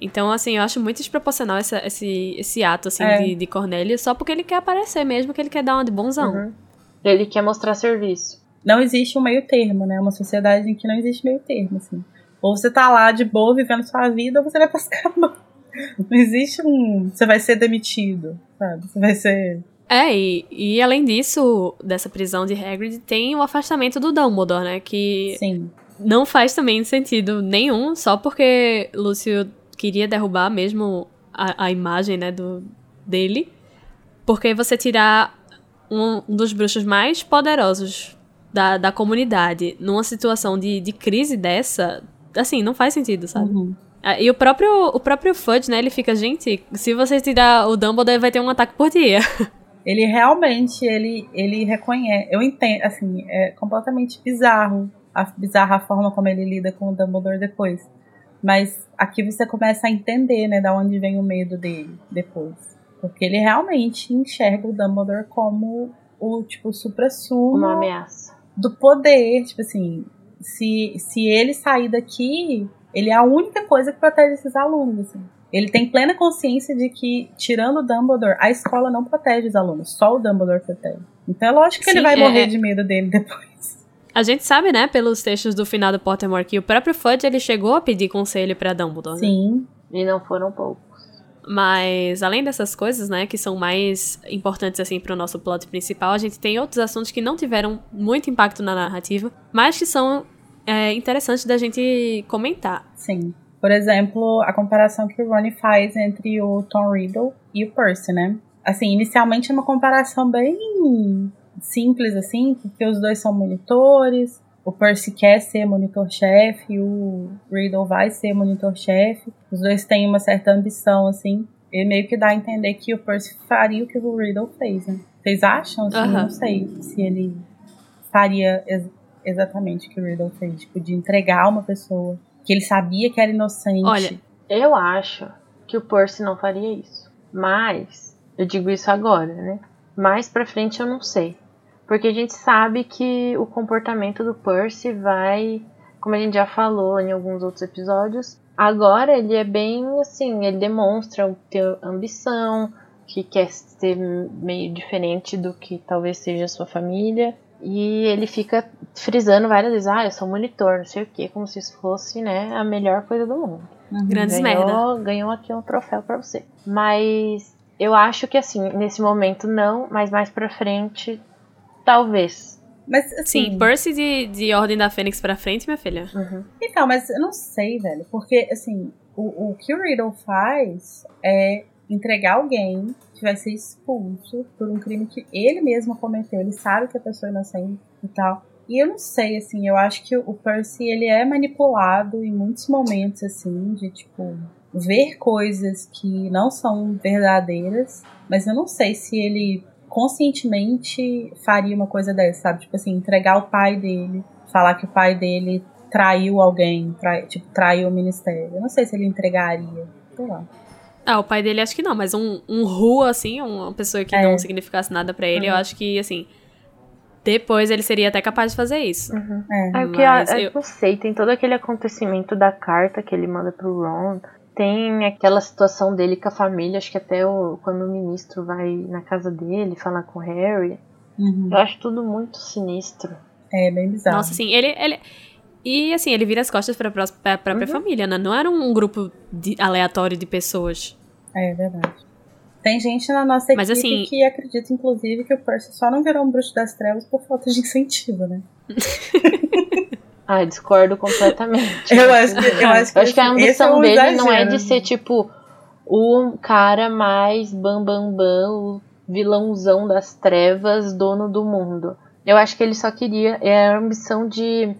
Então, assim, eu acho muito desproporcional essa, esse, esse ato, assim, é. de, de Cornélio, só porque ele quer aparecer mesmo, que ele quer dar uma de bonzão. Uhum. Ele quer mostrar serviço. Não existe um meio termo, né? Uma sociedade em que não existe meio termo, assim. Ou você tá lá de boa, vivendo sua vida, ou você vai pra Azkaban. Não existe um... Você vai ser demitido, sabe? Você vai ser... É, e, e além disso, dessa prisão de Hagrid, tem o afastamento do Dumbledore, né? Que... Sim. Não faz também sentido nenhum, só porque Lúcio queria derrubar mesmo a, a imagem, né, do, dele. Porque você tirar um, dos bruxos mais poderosos da, da comunidade numa situação de, de crise dessa, assim, não faz sentido, sabe? Uhum. Ah, e o próprio, o próprio Fudge, né, ele fica, gente, se você tirar o Dumbledore, vai ter um ataque por dia. Ele realmente, ele, ele reconhece, eu entendo, assim, é completamente bizarro, a, bizarra a forma como ele lida com o Dumbledore depois. Mas aqui você começa a entender, né, da onde vem o medo dele depois. Porque ele realmente enxerga o Dumbledore como o, tipo, supra-sumo... Uma ameaça. Do poder, tipo assim, se, se ele sair daqui, ele é a única coisa que protege esses alunos, assim. Ele tem plena consciência de que, tirando o Dumbledore, a escola não protege os alunos, só o Dumbledore protege. Então é lógico que Sim, ele vai é... morrer de medo dele depois. A gente sabe, né, pelos textos do final do Pottermore, que o próprio Fudge ele chegou a pedir conselho para Dumbledore. Sim. E não foram poucos. Mas, além dessas coisas, né, que são mais importantes, assim, pro nosso plot principal, a gente tem outros assuntos que não tiveram muito impacto na narrativa, mas que são é, interessantes da gente comentar. Sim. Por exemplo, a comparação que o Ronnie faz entre o Tom Riddle e o Percy, né? Assim, inicialmente é uma comparação bem simples, assim, porque os dois são monitores, o Percy quer ser monitor-chefe o Riddle vai ser monitor-chefe. Os dois têm uma certa ambição, assim. E meio que dá a entender que o Percy faria o que o Riddle fez, né? Vocês acham? Assim. Não sei se ele faria ex- exatamente o que o Riddle fez. Tipo, de entregar uma pessoa que ele sabia que era inocente. Olha, Eu acho que o Percy não faria isso. Mas, eu digo isso agora, né? Mais pra frente eu não sei. Porque a gente sabe que o comportamento do Percy vai, como a gente já falou em alguns outros episódios, agora ele é bem assim, ele demonstra ter ambição, que quer ser meio diferente do que talvez seja a sua família. E ele fica frisando várias vezes, ah, eu sou monitor, não sei o que, como se isso fosse, né, a melhor coisa do mundo Uhum. grandes merda. ganhou, ganhou aqui um troféu pra você. Mas eu acho que assim, nesse momento não, mas mais pra frente, talvez. Mas, assim, Sim, Percy de, de Ordem da Fênix pra frente, minha filha. Uhum. Então, mas eu não sei, velho. Porque, assim, o, o que o Riddle faz é entregar alguém que vai ser expulso por um crime que ele mesmo cometeu. Ele sabe que a pessoa é inocente e tal. E eu não sei, assim, eu acho que o Percy, ele é manipulado em muitos momentos, assim, de, tipo, ver coisas que não são verdadeiras. Mas eu não sei se ele conscientemente faria uma coisa dessa, sabe? Tipo assim, entregar o pai dele, falar que o pai dele traiu alguém, trai, tipo, traiu o ministério. Eu não sei se ele entregaria. Sei lá. Ah, o pai dele acho que não, mas um, um Ru, assim, uma pessoa que É. não significasse nada pra ele, eu Uhum. acho que, assim, depois ele seria até capaz de fazer isso. É. É o que eu, eu- eu não sei, tem todo aquele acontecimento da carta que ele manda pro Ron. Tem aquela situação dele com a família, acho que até o, quando o ministro vai na casa dele falar com o Harry. Uhum. Eu acho tudo muito sinistro. É bem bizarro. Nossa, assim, ele, ele. E assim, ele vira as costas pra, pró- pra própria Uhum. família, né? Não era um grupo de- aleatório de pessoas. É verdade. Tem gente na nossa equipe Mas, assim- que acredita, inclusive, que o Percy só não virou um bruxo das trevas por falta de incentivo, né? Ah, discordo completamente. Eu acho que, eu acho que, Eu acho que a é ambição um dele não é de ser, tipo, o cara mais bambambam, bam, bam, o vilãozão das trevas, dono do mundo. Eu acho que ele só queria, é a ambição de,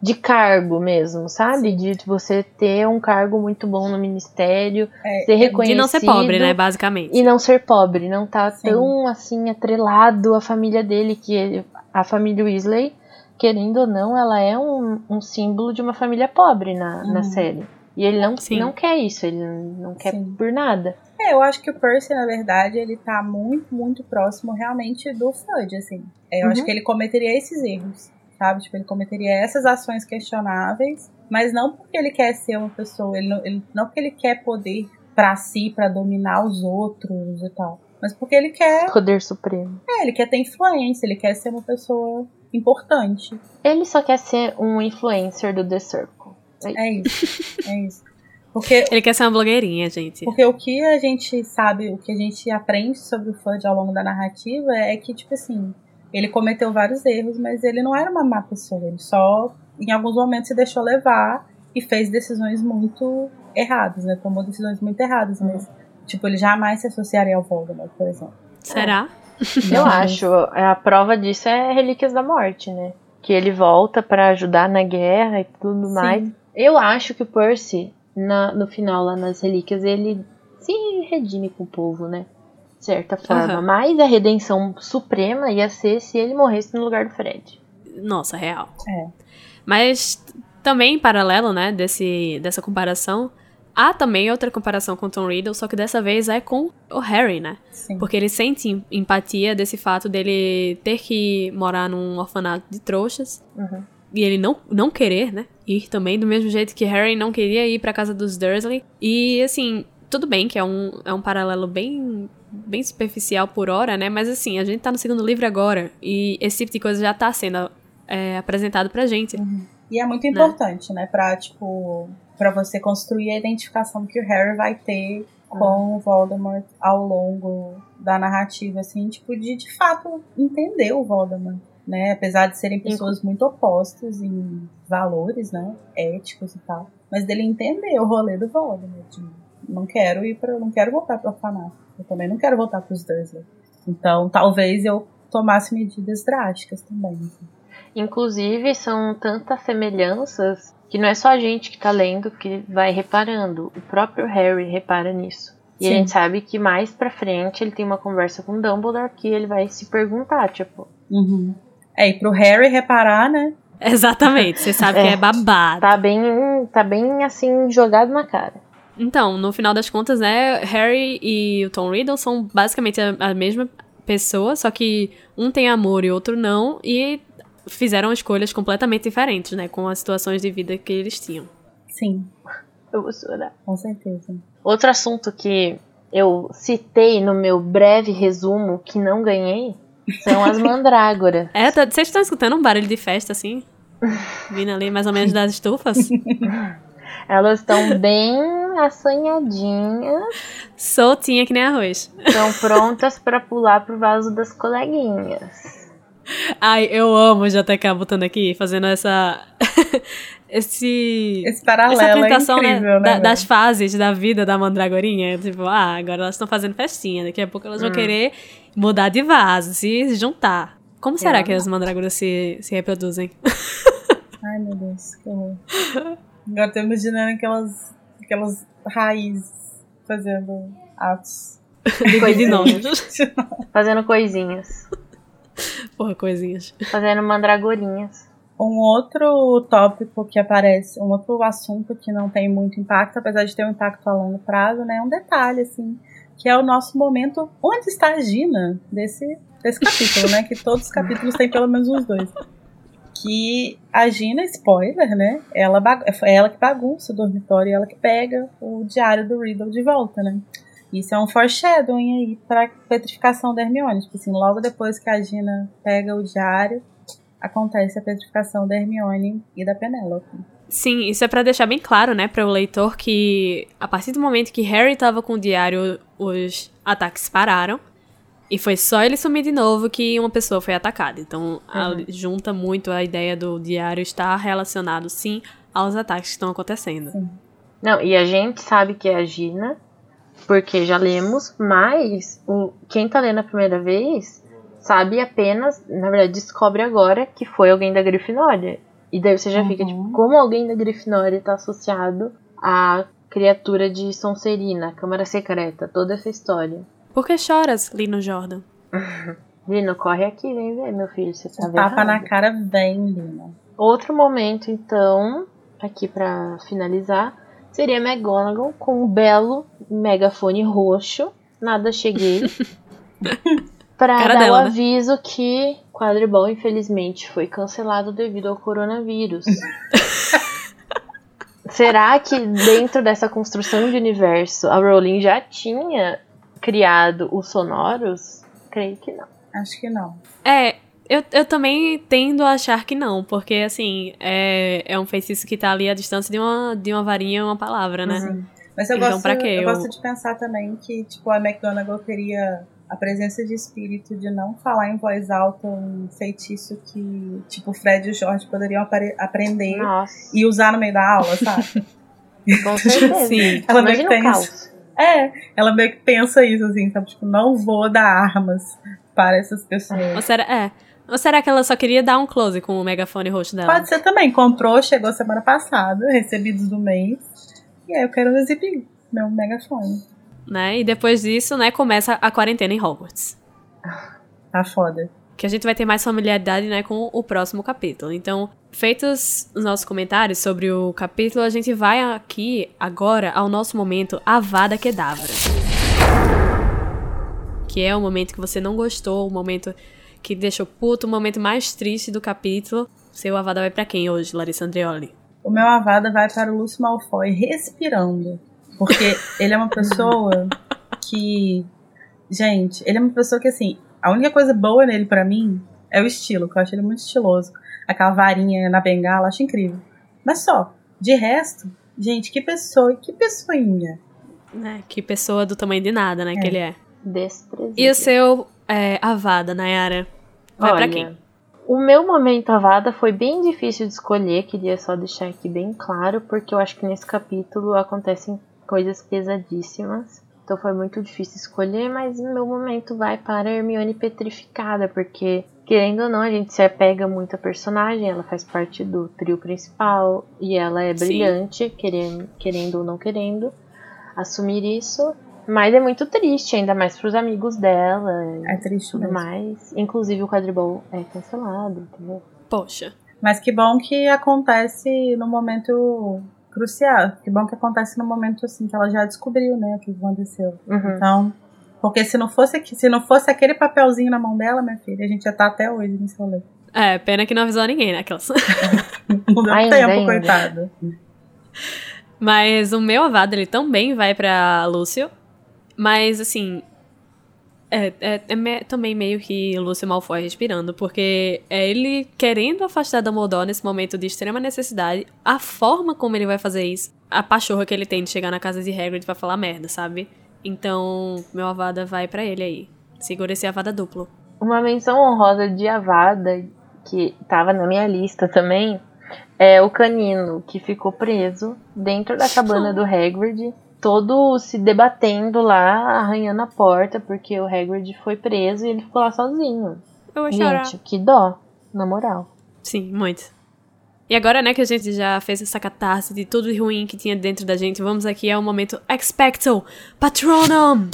de cargo mesmo, sabe? De você ter um cargo muito bom no ministério, É, ser reconhecido. De não ser pobre, né? Basicamente. E não ser pobre, não tá Sim. tão assim atrelado à família dele, que ele- a família Weasley, querendo ou não, ela é um, um símbolo de uma família pobre na, na Uhum. série. E ele não, Sim. não quer isso, ele não quer Sim. por nada. É, eu acho que o Percy, na verdade, ele tá muito, muito próximo realmente do Fudge, assim. É, eu Uhum. acho que ele cometeria esses erros, sabe? Tipo, ele cometeria essas ações questionáveis, mas não porque ele quer ser uma pessoa, ele não, ele- não porque ele quer poder pra si, pra dominar os outros e tal. Mas porque ele quer, Poder supremo. é, ele quer ter influência, ele quer ser uma pessoa importante. Ele só quer ser um influencer do The Circle. É isso, é isso. Porque Ele quer ser uma blogueirinha, gente. Porque o que a gente sabe, o que a gente aprende sobre o Fudge ao longo da narrativa é que, tipo assim, ele cometeu vários erros, mas ele não era uma má pessoa. Ele só, em alguns momentos, se deixou levar e fez decisões muito erradas, né? Tomou decisões muito erradas, mas, tipo, ele jamais se associaria ao Voldemort, por exemplo. Será? Eu acho. A prova disso é Relíquias da Morte, né? Que ele volta pra ajudar na guerra e tudo Sim. mais. Eu acho que o Percy, na- no final, lá nas Relíquias, ele se redime com o povo, né? De certa forma. Aham. Mas a redenção suprema ia ser se ele morresse no lugar do Fred. Nossa, real. É. Mas também em paralelo, né, desse, dessa comparação, há também outra comparação com Tom Riddle, só que dessa vez é com o Harry, né? Sim. Porque ele sente em- empatia desse fato dele ter que morar num orfanato de trouxas. Uhum. E ele não, não querer, né? Ir também, do mesmo jeito que Harry não queria ir pra casa dos Dursley. E, assim, tudo bem que é um, é um paralelo bem, bem superficial por hora, né? Mas, assim, a gente tá no segundo livro agora. E esse tipo de coisa já tá sendo é, apresentado pra gente. E é muito importante, né? Pra, tipo, pra você construir a identificação que o Harry vai ter com o Voldemort ao longo da narrativa, assim, tipo, de de fato entender o Voldemort, né? Apesar de serem pessoas muito opostas em valores, né? Éticos e tal. Mas dele entender o rolê do Voldemort. de, não quero ir para, não quero voltar para o orfanato. Eu também não quero voltar para os Dursley. Então, talvez eu tomasse medidas drásticas também. assim. Inclusive, são tantas semelhanças que não é só a gente que tá lendo que vai reparando. O próprio Harry repara nisso. E a Sim. gente sabe que mais pra frente ele tem uma conversa com o Dumbledore que ele vai se perguntar, tipo, Uhum. É, e pro Harry reparar, né? Exatamente, você sabe que É. é babado. tá bem, tá bem assim jogado na cara. Então, no final das contas, né, Harry e o Tom Riddle são basicamente a, a mesma pessoa, só que um tem amor e outro não, e fizeram escolhas completamente diferentes, né, com as situações de vida que eles tinham. Sim, Eu vou chorar. com certeza. Outro assunto que eu citei no meu breve resumo que não ganhei são as mandrágoras. É, tá- vocês estão escutando um barulho de festa, assim? Vindo ali mais ou menos das estufas? Elas estão bem assanhadinhas, Soltinha que nem arroz. estão prontas pra pular pro vaso das coleguinhas. Ai, eu amo o JK botando aqui, fazendo essa. esse. Esse paralelo essa é apresentação, incrível, né, né? da- das fases da vida da mandragorinha. Tipo, ah, agora elas estão fazendo festinha, daqui a pouco elas vão querer mudar de vaso, se juntar. Como será É. que as mandragoras se, se reproduzem? Ai, meu Deus, que horror. Agora tô imaginando aquelas, aquelas raízes fazendo atos. de nós. Fazendo coisinhas. Porra, coisinhas. Fazendo mandragorinhas. Um outro tópico que aparece, um outro assunto que não tem muito impacto, apesar de ter um impacto a longo prazo, né? É um detalhe, assim, que é o nosso momento. Onde está a Gina desse, desse capítulo, né? Que todos os capítulos têm pelo menos uns dois. Que a Gina, spoiler, né? Ela, é ela que bagunça o dormitório e ela que pega o diário do Riddle de volta, né? Isso é um foreshadowing aí pra petrificação da Hermione. Tipo assim, logo depois que a Gina pega o diário, acontece a petrificação da Hermione e da Penélope. Sim, isso é pra deixar bem claro, né, para o leitor que a partir do momento que Harry tava com o diário, os ataques pararam. E foi só ele sumir de novo que uma pessoa foi atacada. Então, a- junta muito a ideia do diário estar relacionado, sim, aos ataques que estão acontecendo. Sim. Não, e a gente sabe que é a Gina, porque já lemos, mas o, quem tá lendo a primeira vez sabe apenas, na verdade, descobre agora que foi alguém da Grifinória. E daí você já fica, Uhum. tipo, como alguém da Grifinória tá associado à criatura de Sonserina, Câmara Secreta, toda essa história. Por que choras, Lino Jordan? Lino, corre aqui, vem ver, meu filho, você tá Um tapa vendo? na cara vem, Lina. Outro momento, então, aqui pra finalizar, seria McGonagall com um belo megafone roxo. Nada cheguei. pra Cara dar dela, o né? aviso que Quadribol, infelizmente, foi cancelado devido ao coronavírus. Será que dentro dessa construção de universo a Rowling já tinha criado os sonoros? Creio que não. Acho que não. É, eu, eu também tendo a achar que não, porque, assim, é, é um feitiço que tá ali à distância de uma, de uma varinha e uma palavra, né? Sim. Mas eu, Então, gosto, pra quê? eu Eu- gosto de pensar também que, tipo, a McGonagall teria a presença de espírito de não falar em voz alta um feitiço que, tipo, o Fred e o Jorge poderiam aprender Nossa, e usar no meio da aula, sabe? com certeza. Sim. Ela meio que caos. É, ela meio que pensa isso, assim, sabe? Tipo, não vou dar armas para essas pessoas. Ou será, é. Ou será que ela só queria dar um close com o megafone roxo dela? Pode ser também. Comprou, chegou semana passada, recebidos do mês. E aí eu quero exibir meu megafone. Né? E depois disso, né, começa a quarentena em Hogwarts. Tá foda. Que a gente vai ter mais familiaridade, né, com o próximo capítulo. Então, feitos os nossos comentários sobre o capítulo, a gente vai aqui, agora, ao nosso momento Avada Kedavra. Que é o momento que você não gostou, o momento que deixou puto, o momento mais triste do capítulo. Seu Avada vai pra quem hoje, Larissa Andreoli? O meu avada vai para o Lúcio Malfoy respirando. Porque ele é uma pessoa que. Gente, ele é uma pessoa que, assim, a única coisa boa nele pra mim é o estilo, que eu acho ele muito estiloso. Aquela varinha na bengala, acho incrível. Mas só, de resto, gente, que pessoa, que pessoinha. Né? Que pessoa do tamanho de nada, né? Que ele é. Desprezível. E o seu é, Avada, Nayara? Vai pra Olha, quem? O meu momento Avada foi bem difícil de escolher, queria só deixar aqui bem claro, porque eu acho que nesse capítulo acontecem coisas pesadíssimas. Então foi muito difícil escolher, mas o meu momento vai para a Hermione petrificada, porque querendo ou não, a gente se apega muito à personagem, ela faz parte do trio principal e ela é brilhante, querendo, querendo ou não querendo assumir isso. Mas é muito triste, ainda mais pros amigos dela É triste tudo mesmo. mais. Inclusive o quadribol é cancelado, entendeu? Poxa. Mas que bom que acontece no momento crucial. Que bom que acontece no momento assim que ela já descobriu, né, o que aconteceu. Uhum. Então, porque se não fosse aqui- se não fosse aquele papelzinho na mão dela, minha filha, a gente já tá até hoje nesse rolê. É, pena que não avisou ninguém, né? Aquelas. Não deu Ainda, tempo, ainda. coitado. Mas o meu Avada, ele também vai pra Lúcio. Mas, assim. É, é, é me- também meio que Lúcio Malfoy respirando, porque é ele querendo afastar Dumbledore nesse momento de extrema necessidade, a forma como ele vai fazer isso, a pachorra que ele tem de chegar na casa de Hagrid pra falar merda, sabe? Então, meu Avada vai pra ele aí. Segura esse Avada duplo. Uma menção honrosa de Avada, que tava na minha lista também, é o canino, que ficou preso dentro da cabana do Hagrid, todo se debatendo lá, arranhando a porta, porque o Hagrid foi preso e ele ficou lá sozinho. Eu vou chorar. Gente, que dó, na moral. Sim, muito. E agora, né, que a gente já fez essa catarse de tudo ruim que tinha dentro da gente, vamos aqui ao momento Expecto Patronum!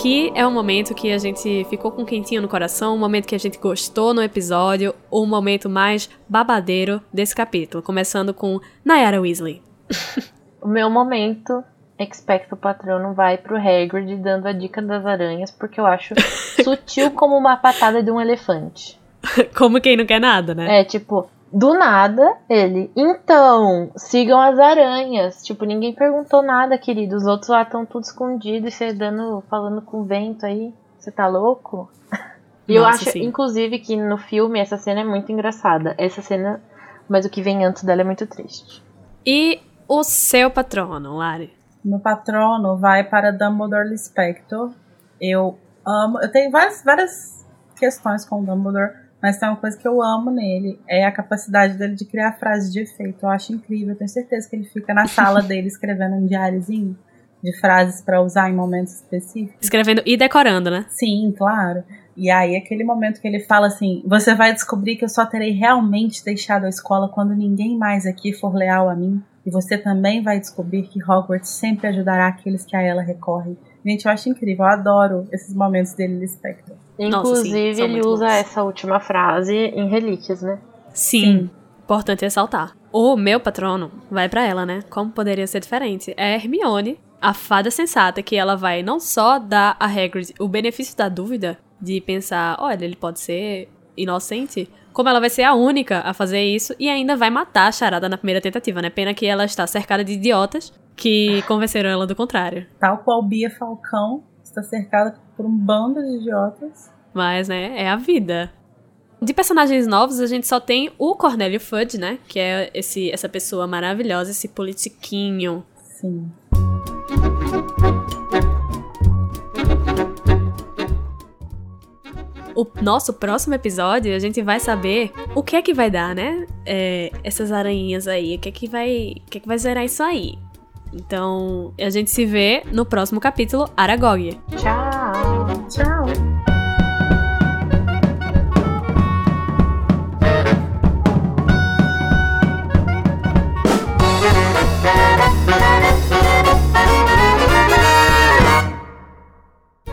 Que é um momento que a gente ficou com quentinho no coração, um momento que a gente gostou no episódio, o momento mais babadeiro desse capítulo, começando com Nayara Weasley. O meu momento Expecto Patronum vai pro Hagrid dando a dica das aranhas, porque eu acho sutil como uma patada de um elefante. Como quem não quer nada, né? É, tipo, do nada, ele. Então, sigam as aranhas. Tipo, ninguém perguntou nada, querido. Os outros lá estão tudo escondidos e você dando, falando com o vento aí. Você tá louco? E eu acho, sim. inclusive, que no filme essa cena é muito engraçada. Essa cena, mas o que vem antes dela é muito triste. E o seu patrono, Lari? Meu patrono vai para Dumbledore Lispector. Eu amo. Eu tenho várias, várias questões com o Dumbledore, mas tem uma coisa que eu amo nele: é a capacidade dele de criar frases de efeito. Eu acho incrível. Eu tenho certeza que ele fica na sala dele escrevendo um diáriozinho de frases para usar em momentos específicos. Escrevendo e decorando, né? Sim, claro. E aí, aquele momento que ele fala assim: Você vai descobrir que eu só terei realmente deixado a escola quando ninguém mais aqui for leal a mim. E você também vai descobrir que Hogwarts sempre ajudará aqueles que a ela recorrem. Gente, eu acho incrível. Eu adoro esses momentos dele, Lispector. Nossa, sim, Inclusive, ele usa bons. essa última frase em Relíquias, né? Sim. Importante ressaltar. O meu patrono vai pra ela, né? Como poderia ser diferente? É Hermione, a fada sensata, que ela vai não só dar a Hagrid o benefício da dúvida de pensar, olha, ele pode ser inocente, como ela vai ser a única a fazer isso e ainda vai matar a charada na primeira tentativa, né? Pena que ela está cercada de idiotas que convenceram ela do contrário. Tal qual Bia Falcão está cercada por um bando de idiotas. Mas, né, é a vida. De personagens novos, a gente só tem o Cornélio Fudge, né? Que é esse, essa pessoa maravilhosa, esse politiquinho. Sim. O nosso próximo episódio, a gente vai saber o que é que vai dar, né? É, essas aranhinhas aí, o que é que vai, o que é que vai zerar isso aí. Então, a gente se vê no próximo capítulo, Aragog. Tchau! Tchau.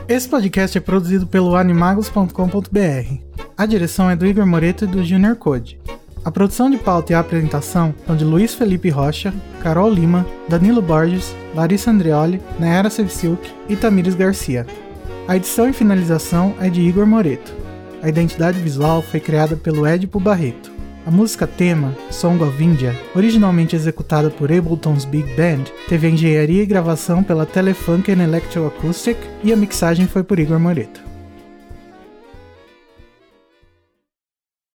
Esse podcast é produzido pelo animagos.com.br. A direção é do Igor Moreto e do Junior Code. A produção de pauta e a apresentação são de Luiz Felipe Rocha, Carol Lima, Danilo Borges, Larissa Andreoli, Nayara Sevciuk e Tamires Garcia. A edição e finalização é de Igor Moreto. A identidade visual foi criada pelo Edipo Barreto. A música tema, Song of India, originalmente executada por Ableton's Big Band, teve a engenharia e gravação pela Telefunken Electroacoustic e a mixagem foi por Igor Moreto.